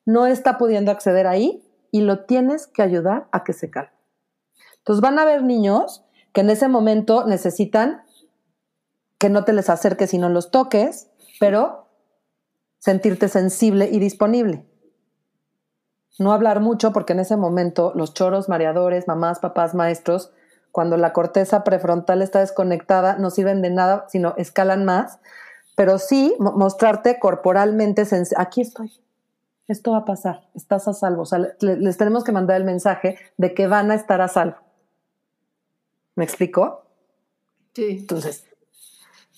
no está pudiendo acceder ahí y lo tienes que ayudar a que se calme. Entonces van a haber niños que en ese momento necesitan que no te les acerques y no los toques, pero sentirte sensible y disponible. No hablar mucho porque en ese momento los choros, mareadores, mamás, papás, maestros cuando la corteza prefrontal está desconectada, no sirven de nada, sino escalan más, pero sí mostrarte corporalmente, aquí estoy, esto va a pasar, estás a salvo. O sea, les tenemos que mandar el mensaje de que van a estar a salvo. ¿Me explico? Sí. Entonces,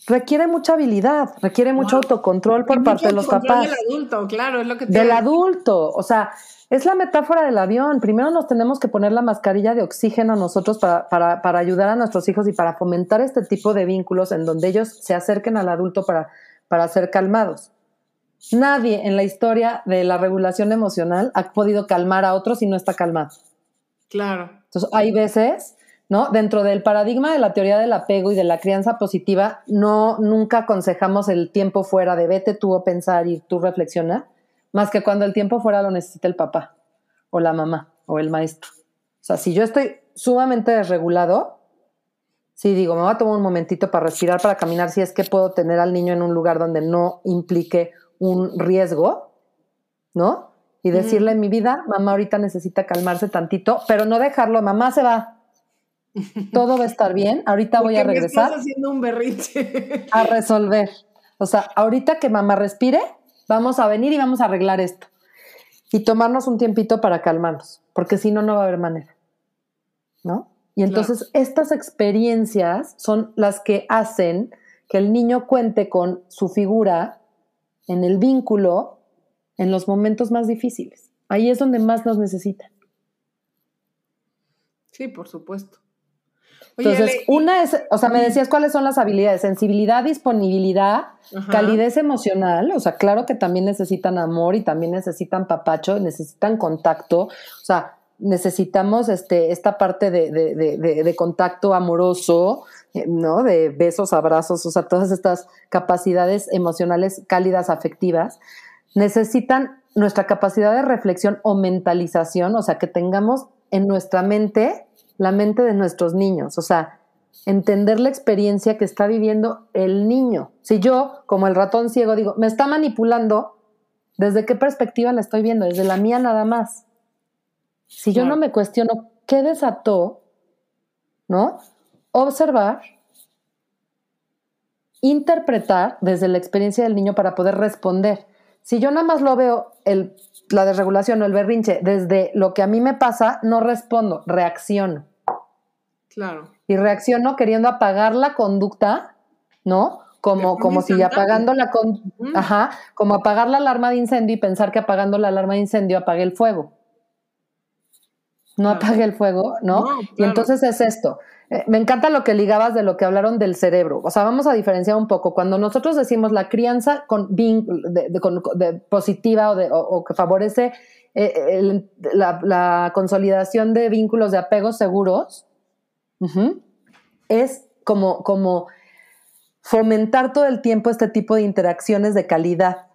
requiere mucha habilidad, requiere mucho autocontrol por parte de los papás. Del adulto, claro, es lo que Del adulto, o sea, es la metáfora del avión. Primero nos tenemos que poner la mascarilla de oxígeno nosotros para, para, para, ayudar a nuestros hijos y para fomentar este tipo de vínculos en donde ellos se acerquen al adulto para, para ser calmados. Nadie en la historia de la regulación emocional ha podido calmar a otros si no está calmado. Claro. Entonces, hay veces, ¿no? Dentro del paradigma de la teoría del apego y de la crianza positiva, no nunca aconsejamos el tiempo fuera de vete tú a pensar y tú reflexiona más que cuando el tiempo fuera lo necesita el papá o la mamá o el maestro. O sea, si yo estoy sumamente desregulado, sí digo, me voy a tomar un momentito para respirar, para caminar, si es que puedo tener al niño en un lugar donde no implique un riesgo, ¿no? Y decirle en mi vida, mamá ahorita necesita calmarse tantito, pero no dejarlo, mamá se va. Todo va a estar bien, ahorita voy a regresar. estás haciendo un berrinche. A resolver. O sea, ahorita que mamá respire, vamos a venir y vamos a arreglar esto. Y tomarnos un tiempito para calmarnos, porque si no, no va a haber manera. ¿No? Y entonces estas experiencias son las que hacen que el niño cuente con su figura en el vínculo en los momentos más difíciles. Ahí es donde más nos necesitan. Sí, por supuesto. Entonces, una es, o sea, me decías cuáles son las habilidades, sensibilidad, disponibilidad, calidez emocional, o sea, claro que también necesitan amor y también necesitan papacho, necesitan contacto, o sea, necesitamos este, esta parte de, de contacto amoroso, eh, ¿no? De besos, abrazos, o sea, todas estas capacidades emocionales cálidas, afectivas, necesitan nuestra capacidad de reflexión o mentalización, o sea, que tengamos en nuestra mente la mente de nuestros niños, o sea, entender la experiencia que está viviendo el niño. Si yo, como el ratón ciego, digo, me está manipulando, ¿desde qué perspectiva la estoy viendo? Desde la mía nada más. Si yo no me cuestiono qué desató ¿no? Observar, interpretar desde la experiencia del niño para poder responder. Si yo nada más lo veo, el, la desregulación o el berrinche, desde lo que a mí me pasa, no respondo, reacciono. Claro. Y reacciono queriendo apagar la conducta, ¿no? Como, como si apagando la con, ajá, como apagar la alarma de incendio y pensar que apagando la alarma de incendio apague el fuego. No apague el fuego, ¿no? Y entonces es esto. Eh, me encanta lo que ligabas de lo que hablaron del cerebro. O sea, vamos a diferenciar un poco. Cuando nosotros decimos la crianza con, de, positiva o, que favorece eh, la, consolidación de vínculos de apegos seguros, es como, como fomentar todo el tiempo este tipo de interacciones de calidad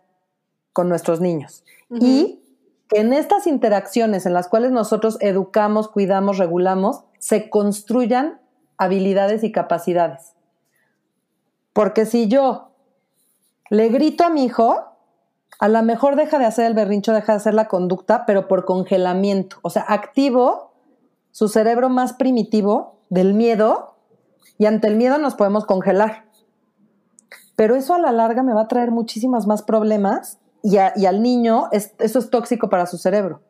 con nuestros niños. Y que en estas interacciones en las cuales nosotros educamos, cuidamos, regulamos, se construyan habilidades y capacidades. Porque si yo le grito a mi hijo, a lo mejor deja de hacer el berrincho, deja de hacer la conducta, pero por congelamiento. O sea, activo su cerebro más primitivo del miedo y ante el miedo nos podemos congelar. Pero eso a la larga me va a traer muchísimos más problemas y, al niño eso es tóxico para su cerebro.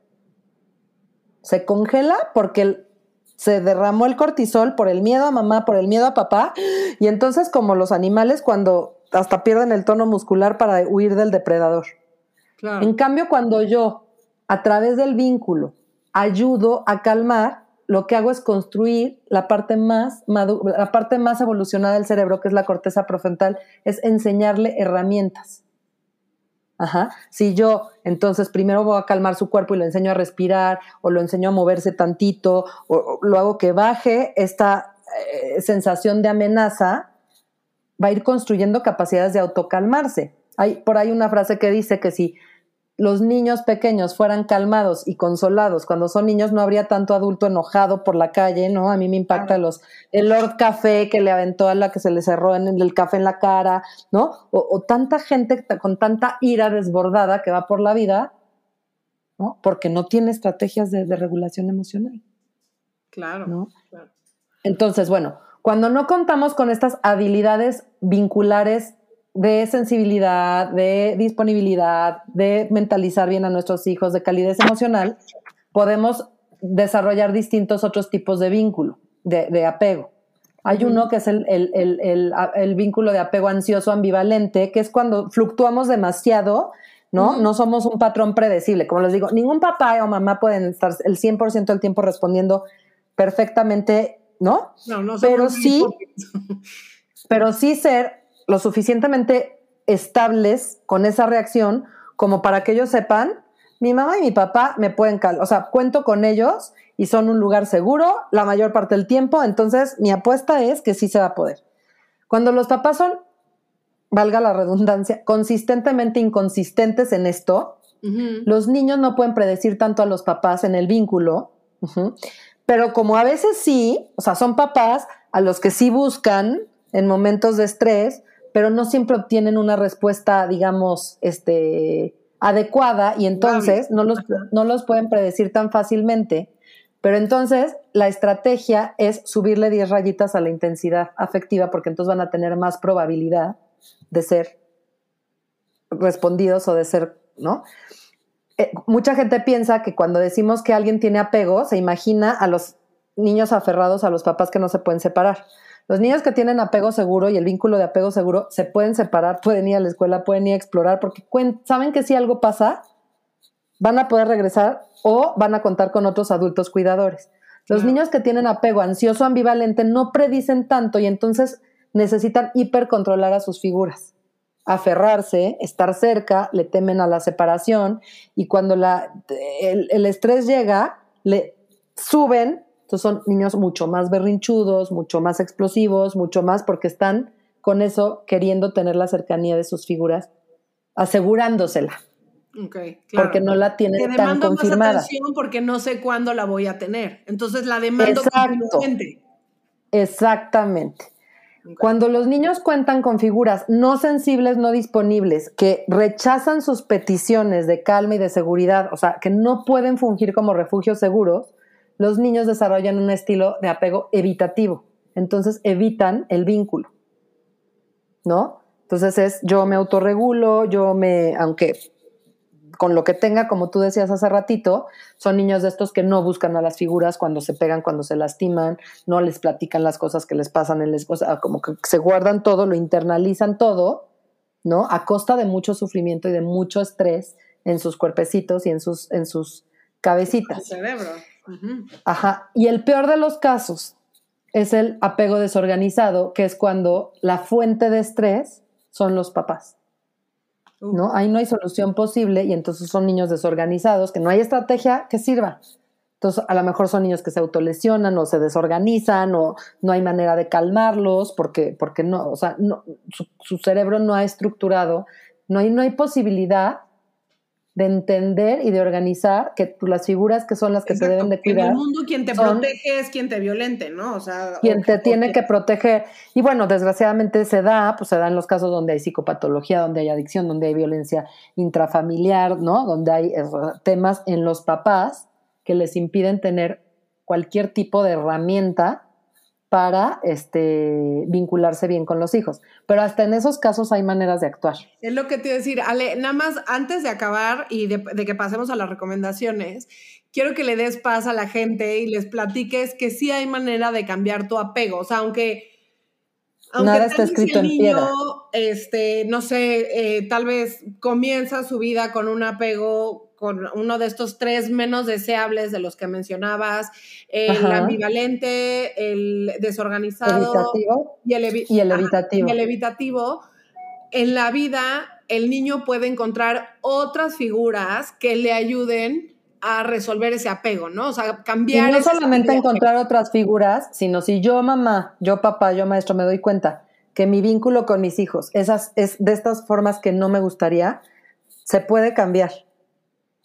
Se congela porque se derramó el cortisol por el miedo a mamá, por el miedo a papá, y entonces como los animales cuando hasta pierden el tono muscular para huir del depredador. En cambio, cuando yo, a través del vínculo, ayudo a calmar, lo que hago es construir la parte más la parte más evolucionada del cerebro, que es la corteza prefrontal, es enseñarle herramientas. Ajá. Si yo entonces primero voy a calmar su cuerpo y lo enseño a respirar o lo enseño a moverse tantito o, lo hago que baje esta eh, sensación de amenaza, va a ir construyendo capacidades de autocalmarse. Hay por ahí una frase que dice que si los niños pequeños fueran calmados y consolados cuando son niños, no habría tanto adulto enojado por la calle, ¿no? A mí me impacta los, el Lord Café que le aventó a la que se le cerró en el café en la cara, ¿no? O, tanta gente con tanta ira desbordada que va por la vida, ¿no? Porque no tiene estrategias de, regulación emocional. Claro, ¿no? Entonces, bueno, cuando no contamos con estas habilidades vinculares de sensibilidad, de disponibilidad, de mentalizar bien a nuestros hijos, de calidez emocional, podemos desarrollar distintos otros tipos de vínculo, de, apego. Hay uno que es el, vínculo de apego ansioso ambivalente, que es cuando fluctuamos demasiado, ¿no? No somos un patrón predecible. Como les digo, ningún papá o mamá pueden estar el 100% del tiempo respondiendo perfectamente, ¿no? No, no pero sí, pero sí ser lo suficientemente estables con esa reacción como para que ellos sepan, mi mamá y mi papá me pueden calmar, o sea, cuento con ellos y son un lugar seguro la mayor parte del tiempo, entonces mi apuesta es que sí se va a poder. Cuando los papás son, valga la redundancia, consistentemente inconsistentes en esto, los niños no pueden predecir tanto a los papás en el vínculo, pero como a veces sí, o sea, son papás a los que sí buscan en momentos de estrés, pero no siempre obtienen una respuesta, digamos, este, adecuada y entonces no los, no los pueden predecir tan fácilmente. Pero entonces la estrategia es subirle 10 rayitas a la intensidad afectiva porque entonces van a tener más probabilidad de ser respondidos o de ser, ¿no? Eh, mucha gente piensa que cuando decimos que alguien tiene apego, se imagina a los niños aferrados a los papás que no se pueden separar. Los niños que tienen apego seguro y el vínculo de apego seguro se pueden separar, pueden ir a la escuela, pueden ir a explorar, porque saben que si algo pasa, van a poder regresar o van a contar con otros adultos cuidadores. Los niños que tienen apego ansioso ambivalente no predicen tanto y entonces necesitan hipercontrolar a sus figuras, aferrarse, estar cerca, le temen a la separación y cuando la, el estrés llega, le suben entonces son niños mucho más berrinchudos, mucho más explosivos, mucho más porque están con eso queriendo tener la cercanía de sus figuras, asegurándosela. Okay, claro. Porque no la tienen tan confirmada. Más atención porque no sé cuándo la voy a tener. Entonces la demando Exacto. Exactamente. Cuando los niños cuentan con figuras no sensibles, no disponibles, que rechazan sus peticiones de calma y de seguridad, o sea, que no pueden fungir como refugios seguros, los niños desarrollan un estilo de apego evitativo. Entonces evitan el vínculo. ¿No? Entonces es yo me autorregulo, yo me, aunque con lo que tenga, como tú decías hace ratito, son niños de estos que no buscan a las figuras cuando se pegan, cuando se lastiman, no les platican las cosas que les pasan en les, o como que se guardan todo, lo internalizan todo, ¿no? A costa de mucho sufrimiento y de mucho estrés en sus cuerpecitos y en sus, en sus cabecitas. cerebro. Ajá. Y el peor de los casos es el apego desorganizado, que es cuando la fuente de estrés son los papás. ¿no? Ahí no hay solución posible y entonces son niños desorganizados, que no hay estrategia que sirva. Entonces, a lo mejor son niños que se autolesionan o se desorganizan o no hay manera de calmarlos porque, porque no, o sea, no, su, su cerebro no ha estructurado, no hay, no hay posibilidad de entender y de organizar que las figuras que son las que se deben de cuidar. En el mundo quien te protege es quien te violente, ¿no? O sea, quien te tiene que proteger. Y bueno, desgraciadamente se da, pues se da en los casos donde hay psicopatología, donde hay adicción, donde hay violencia intrafamiliar, ¿no? Donde hay temas en los papás que les impiden tener cualquier tipo de herramienta para este, vincularse bien con los hijos. Pero hasta en esos casos hay maneras de actuar. Es lo que te iba a decir, Ale, nada más antes de acabar y de, que pasemos a las recomendaciones, quiero que le des paz a la gente y les platiques que sí hay manera de cambiar tu apego. O sea, aunque... aunque Nada está escrito en piedra. Este, no sé, eh, tal vez comienza su vida con un apego con uno de estos tres menos deseables de los que mencionabas, el ambivalente, el desorganizado y, el y, el evitativo. y el evitativo. En la vida, el niño puede encontrar otras figuras que le ayuden a resolver ese apego, ¿no? O sea, cambiar. Y no solamente encontrar otras figuras, sino si yo mamá, yo papá, yo maestro me doy cuenta que mi vínculo con mis hijos esas, es de estas formas que no me gustaría, se puede cambiar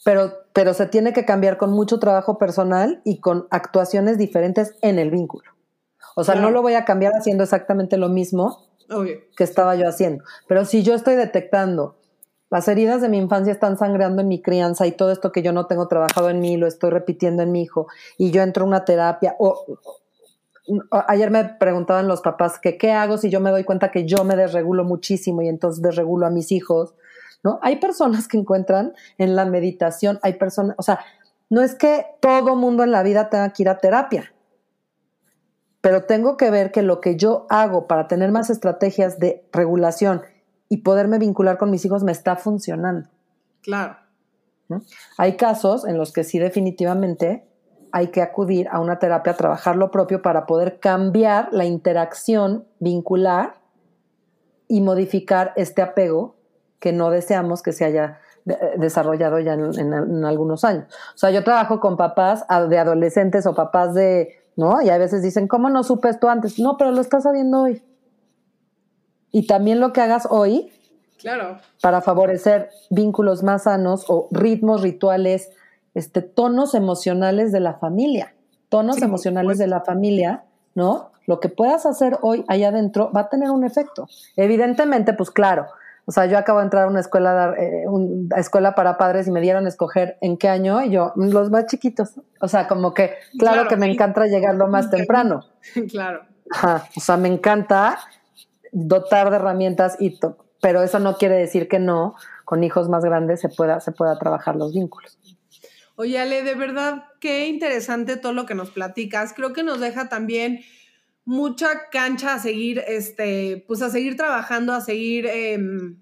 pero, pero se tiene que cambiar con mucho trabajo personal y con actuaciones diferentes en el vínculo. O sea, no lo voy a cambiar haciendo exactamente lo mismo que estaba yo haciendo. Pero si yo estoy detectando las heridas de mi infancia están sangrando en mi crianza y todo esto que yo no tengo trabajado en mí lo estoy repitiendo en mi hijo y yo entro a una terapia o, ayer me preguntaban los papás que qué hago si yo me doy cuenta que yo me desregulo muchísimo y entonces desregulo a mis hijos ¿no? Hay personas que encuentran en la meditación, hay personas, o sea, no es que todo mundo en la vida tenga que ir a terapia, pero tengo que ver que lo que yo hago para tener más estrategias de regulación y poderme vincular con mis hijos me está funcionando. Claro. Hay casos en los que sí definitivamente hay que acudir a una terapia a trabajar lo propio para poder cambiar la interacción vincular y modificar este apego que no deseamos que se haya eh, desarrollado ya en, algunos años. O sea, yo trabajo con papás de adolescentes o papás de, ¿no? Y a veces dicen, ¿cómo no supe esto antes? No, pero lo estás sabiendo hoy. Y también lo que hagas hoy, claro. para favorecer vínculos más sanos o ritmos, rituales, este, tonos emocionales de la familia, tonos emocionales de la familia, ¿no? Lo que puedas hacer hoy allá adentro va a tener un efecto. Evidentemente, pues claro, o sea, yo acabo de entrar a una escuela, eh, escuela para padres y me dieron a escoger en qué año y yo, los más chiquitos. O sea, como que, claro, que me encanta llegar lo más temprano. Claro. Ajá, o sea, me encanta dotar de herramientas, y pero eso no quiere decir que no, con hijos más grandes se pueda, se pueda trabajar los vínculos. Oye, Ale, de verdad, qué interesante todo lo que nos platicas. Creo que nos deja también mucha cancha a seguir, este, pues a seguir trabajando, a seguir, em,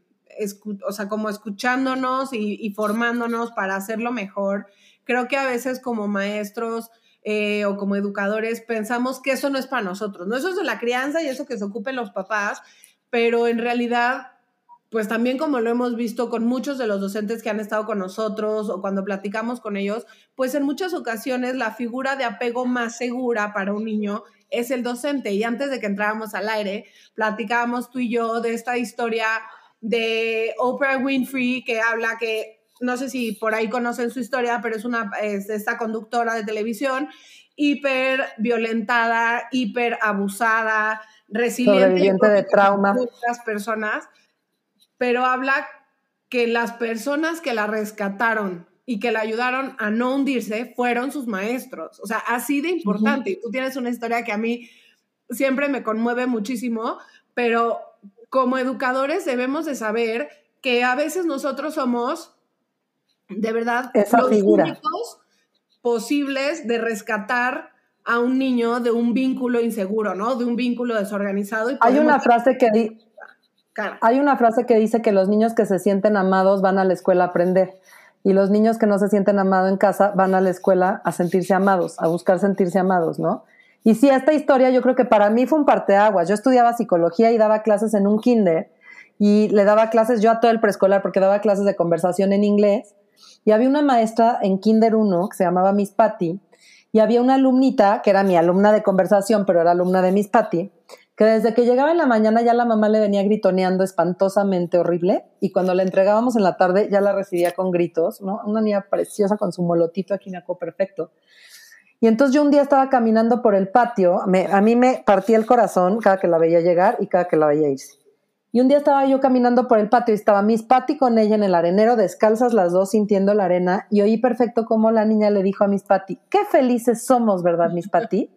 o sea, como escuchándonos y, formándonos para hacerlo mejor. Creo que a veces como maestros eh, o como educadores pensamos que eso no es para nosotros, ¿no? Eso es de la crianza y eso que se ocupen los papás, pero en realidad pues también como lo hemos visto con muchos de los docentes que han estado con nosotros o cuando platicamos con ellos, pues en muchas ocasiones la figura de apego más segura para un niño es el docente. Y antes de que entráramos al aire, platicábamos tú y yo de esta historia de Oprah Winfrey que habla que, no sé si por ahí conocen su historia, pero es, una, es esta conductora de televisión hiper violentada, hiper abusada, resiliente de trauma. Muchas personas, pero habla que las personas que la rescataron y que le ayudaron a no hundirse fueron sus maestros. O sea, así de importante. Y tú tienes una historia que a mí siempre me conmueve muchísimo, pero como educadores debemos de saber que a veces nosotros somos de verdad los únicos posibles de rescatar a un niño de un vínculo inseguro, ¿no? De un vínculo desorganizado. Hay una frase que hay una frase que dice que los niños que se sienten amados van a la escuela a aprender y los niños que no se sienten amados en casa van a la escuela a sentirse amados, a buscar sentirse amados, ¿no? Y sí, esta historia yo creo que para mí fue un parteaguas. Yo estudiaba psicología y daba clases en un kinder y le daba clases yo a todo el preescolar porque daba clases de conversación en inglés y había una maestra en kinder 1 que se llamaba Miss Patty y había una alumnita que era mi alumna de conversación, pero era alumna de Miss Patty, que desde que llegaba en la mañana ya la mamá le venía gritoneando espantosamente horrible y cuando la entregábamos en la tarde ya la recibía con gritos, ¿no? Una niña preciosa con su molotito aquí me perfecto. Y entonces yo un día estaba caminando por el patio, a mí me partía el corazón cada que la veía llegar y cada que la veía irse. Y un día estaba yo caminando por el patio y estaba Miss Patty con ella en el arenero, descalzas las dos sintiendo la arena, y oí perfecto cómo la niña le dijo a Miss Patty, qué felices somos, ¿verdad, Miss Patty?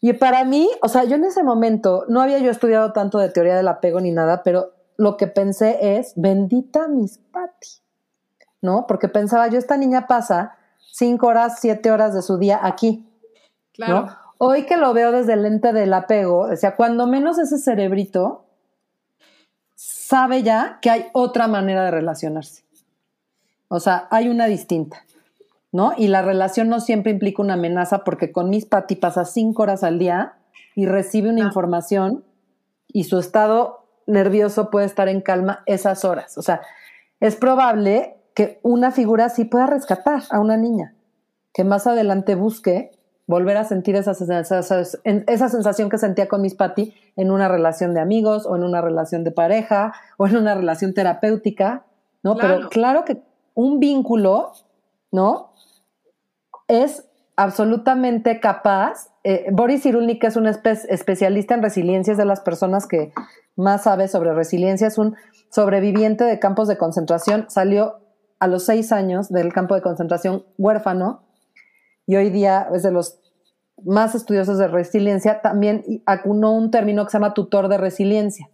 Y para mí, o sea, yo en ese momento no había yo estudiado tanto de teoría del apego ni nada, pero lo que pensé es, bendita Miss Patty, ¿no? Porque pensaba, yo esta niña pasa cinco horas, siete horas de su día aquí. Claro. Hoy que lo veo desde el lente del apego, o sea, cuando menos ese cerebrito sabe ya que hay otra manera de relacionarse. O sea, hay una distinta, ¿no? Y la relación no siempre implica una amenaza porque con mis Pati pasa cinco horas al día y recibe una ah. información y su estado nervioso puede estar en calma esas horas. O sea, es probable que una figura sí pueda rescatar a una niña, que más adelante busque volver a sentir esa, esa, sensación que sentía con mis Patti en una relación de amigos o en una relación de pareja o en una relación terapéutica, ¿no? Pero claro que un vínculo, ¿no? Es absolutamente capaz. Eh, Boris Cyrulnik, es un especialista en resiliencia, es de las personas que más sabe sobre resiliencia, es un sobreviviente de campos de concentración, salió a los seis años del campo de concentración huérfano y hoy día es de los más estudiosos de resiliencia, también acunó un término que se llama tutor de resiliencia.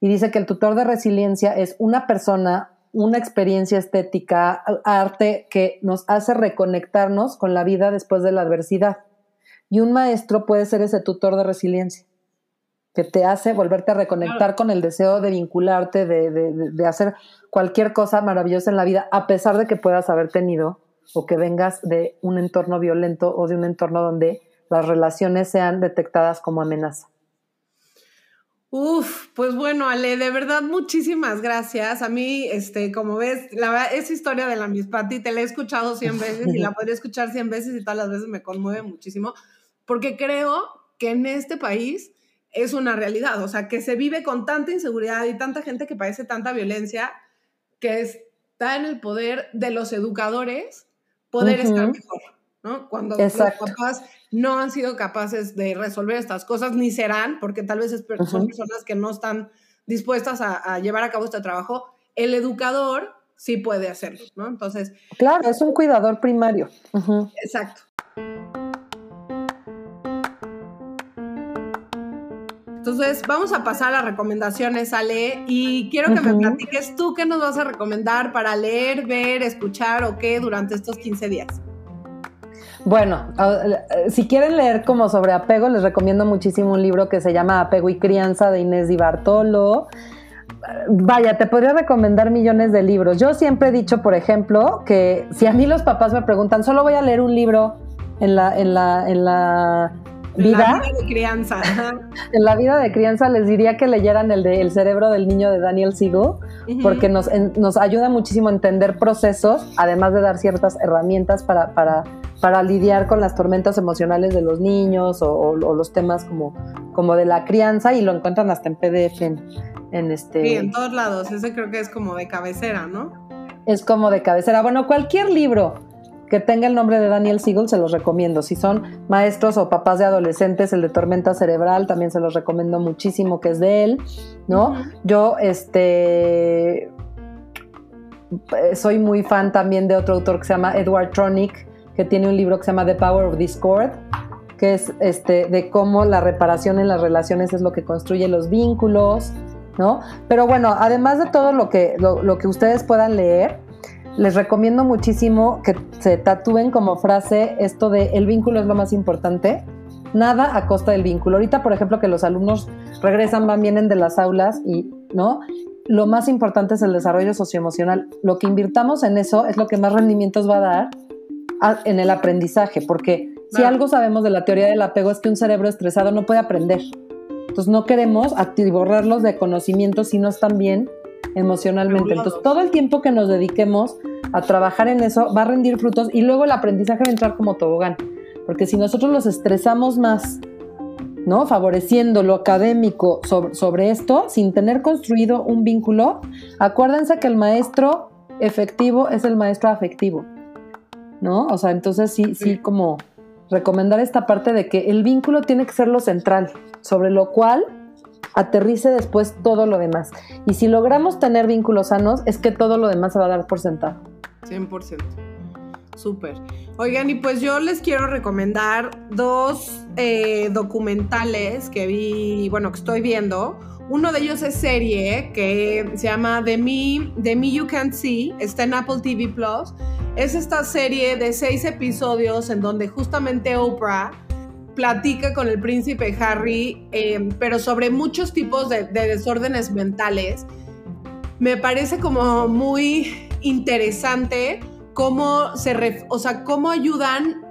Y dice que el tutor de resiliencia es una persona, una experiencia estética, arte que nos hace reconectarnos con la vida después de la adversidad. Y un maestro puede ser ese tutor de resiliencia que te hace volverte a reconectar con el deseo de vincularte, de, de, hacer cualquier cosa maravillosa en la vida, a pesar de que puedas haber tenido o que vengas de un entorno violento o de un entorno donde las relaciones sean detectadas como amenaza. Uf, pues bueno, Ale, de verdad muchísimas gracias. A mí, este, como ves, la esa historia de la Miss Patty te la he escuchado 100 veces y la podría escuchar 100 veces y todas las veces me conmueve muchísimo, porque creo que en este país es una realidad, o sea, que se vive con tanta inseguridad y tanta gente que padece tanta violencia, que está en el poder de los educadores poder estar mejor, ¿no? Cuando los papás no han sido capaces de resolver estas cosas, ni serán, porque tal vez son personas que no están dispuestas a, llevar a cabo este trabajo, el educador sí puede hacerlo, ¿no? Entonces... Claro, es un cuidador primario. Exacto. Entonces, vamos a pasar a recomendaciones, Ale, y quiero que me platiques tú qué nos vas a recomendar para leer, ver, escuchar o qué durante estos 15 días. Bueno, si quieren leer como sobre apego, les recomiendo muchísimo un libro que se llama Apego y Crianza de Inés Di Bartolo. Vaya, te podría recomendar millones de libros. Yo siempre he dicho, por ejemplo, que si a mí los papás me preguntan, solo voy a leer un libro en la, en la, en la vida, la vida de crianza. en la vida de crianza les diría que leyeran el de El cerebro del niño de Daniel Siegel, porque nos, nos, ayuda muchísimo a entender procesos, además de dar ciertas herramientas para, para, para lidiar con las tormentas emocionales de los niños o, los temas como, como de la crianza y lo encuentran hasta en PDF en, este... Sí, en todos lados, ese creo que es como de cabecera, ¿no? Es como de cabecera. Bueno, cualquier libro que tenga el nombre de Daniel Siegel, se los recomiendo. Si son maestros o papás de adolescentes, el de Tormenta Cerebral también se los recomiendo muchísimo, que es de él, ¿no? Yo, este, eh, soy muy fan también de otro autor que se llama Edward Tronick, que tiene un libro que se llama The Power of Discord, que es este, de cómo la reparación en las relaciones es lo que construye los vínculos, ¿no? Pero bueno, además de todo lo que, lo, que ustedes puedan leer, les recomiendo muchísimo que se tatúen como frase esto de el vínculo es lo más importante, nada a costa del vínculo. Ahorita, por ejemplo, que los alumnos regresan, van, vienen de las aulas y, ¿no? Lo más importante es el desarrollo socioemocional. Lo que invirtamos en eso es lo que más rendimientos va a dar en el aprendizaje, porque si algo sabemos de la teoría del apego es que un cerebro estresado no puede aprender. Entonces no queremos atiborrarlos de conocimientos si no están bien emocionalmente. Entonces todo el tiempo que nos dediquemos a trabajar en eso va a rendir frutos y luego el aprendizaje va a entrar como tobogán. Porque si nosotros los estresamos más, ¿no? Favoreciendo lo académico sobre, sobre esto, sin tener construido un vínculo, acuérdense que el maestro efectivo es el maestro afectivo. ¿No? O sea, entonces sí, sí, como recomendar esta parte de que el vínculo tiene que ser lo central, sobre lo cual aterrice después todo lo demás. Y si logramos tener vínculos sanos, es que todo lo demás se va a dar por sentado. 100%. Súper. Oigan, y pues yo les quiero recomendar dos eh, documentales que vi, bueno, que estoy viendo. Uno de ellos es serie que se llama The Me, You Can't See, está en Apple TV Plus. Es esta serie de seis episodios en donde justamente Oprah platica con el príncipe Harry, eh, pero sobre muchos tipos de, desórdenes mentales. Me parece como muy interesante cómo se, o sea, cómo ayudan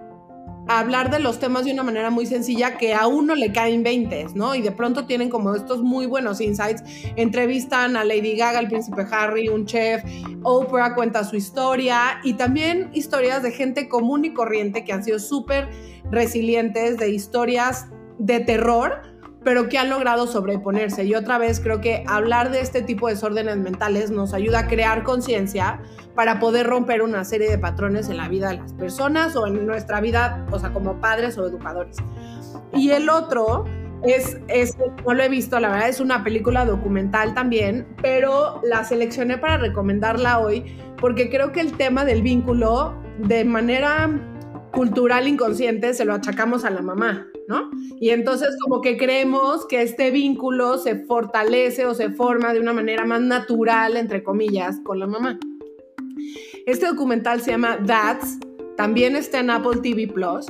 hablar de los temas de una manera muy sencilla que a uno le caen 20, ¿no? Y de pronto tienen como estos muy buenos insights. Entrevistan a Lady Gaga, al príncipe Harry, un chef, Oprah cuenta su historia y también historias de gente común y corriente que han sido súper resilientes, de historias de terror pero que han logrado sobreponerse. Y otra vez creo que hablar de este tipo de desórdenes mentales nos ayuda a crear conciencia para poder romper una serie de patrones en la vida de las personas o en nuestra vida, o sea, como padres o educadores. Y el otro es, es, no lo he visto, la verdad es una película documental también, pero la seleccioné para recomendarla hoy porque creo que el tema del vínculo de manera cultural inconsciente se lo achacamos a la mamá, ¿no? Y entonces como que creemos que este vínculo se fortalece o se forma de una manera más natural, entre comillas, con la mamá. Este documental se llama That's, también está en Apple TV Plus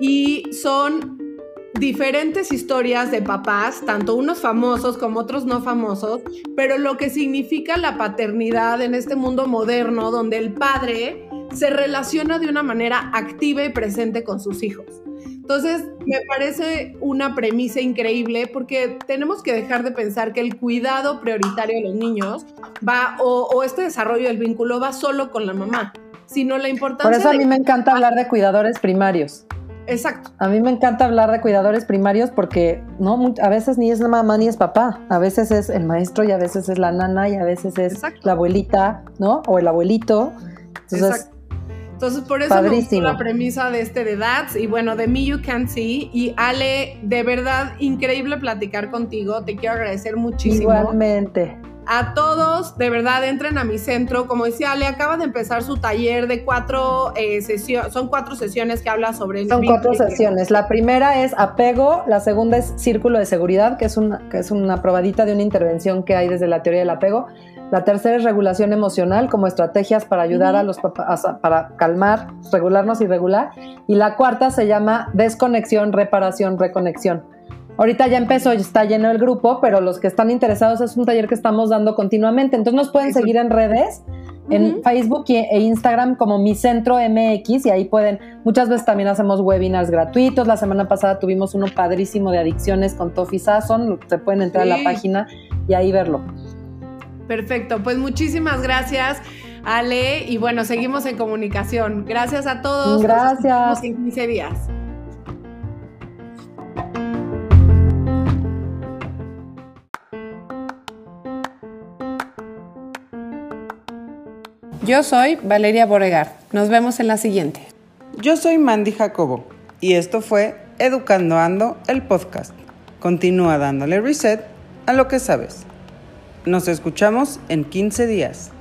y son diferentes historias de papás, tanto unos famosos como otros no famosos, pero lo que significa la paternidad en este mundo moderno donde el padre se relaciona de una manera activa y presente con sus hijos. Entonces, me parece una premisa increíble porque tenemos que dejar de pensar que el cuidado prioritario de los niños va, o, este desarrollo del vínculo va solo con la mamá, sino la importancia... Por eso a mí me encanta hablar de cuidadores primarios. Exacto. A mí me encanta hablar de cuidadores primarios porque no a veces ni es la mamá ni es papá, a veces es el maestro y a veces es la nana y a veces es la abuelita, ¿no? O el abuelito. Entonces, entonces, por eso me gustó la premisa de este de Dads y bueno, de Me You Can See. Y Ale, de verdad, increíble platicar contigo. Te quiero agradecer muchísimo. Igualmente. A todos, de verdad, entren a mi centro. Como decía Ale, acaba de empezar su taller de cuatro eh, sesiones. Son cuatro sesiones que habla sobre el Son cuatro sesiones. La primera es apego, la segunda es círculo de seguridad, que es, una, que es una probadita de una intervención que hay desde la teoría del apego. La tercera es regulación emocional como estrategias para ayudar a los papás, para calmar, regularnos y regular. Y la cuarta se llama desconexión, reparación, reconexión. Ahorita ya empezó, ya está lleno el grupo, pero los que están interesados es un taller que estamos dando continuamente. Entonces nos pueden seguir en redes, en Facebook e Instagram como Mi Centro MX y ahí pueden, muchas veces también hacemos webinars gratuitos. La semana pasada tuvimos uno padrísimo de adicciones con Tofi Sasson. Se pueden entrar a la página y ahí verlo. Perfecto, pues muchísimas gracias. Ale, y bueno, seguimos en comunicación. Gracias a todos. Gracias. en 15 días. Yo soy Valeria Boregar. Nos vemos en la siguiente. Yo soy Mandy Jacobo y esto fue Educando Ando, el podcast. Continúa dándole reset a lo que sabes. Nos escuchamos en 15 días.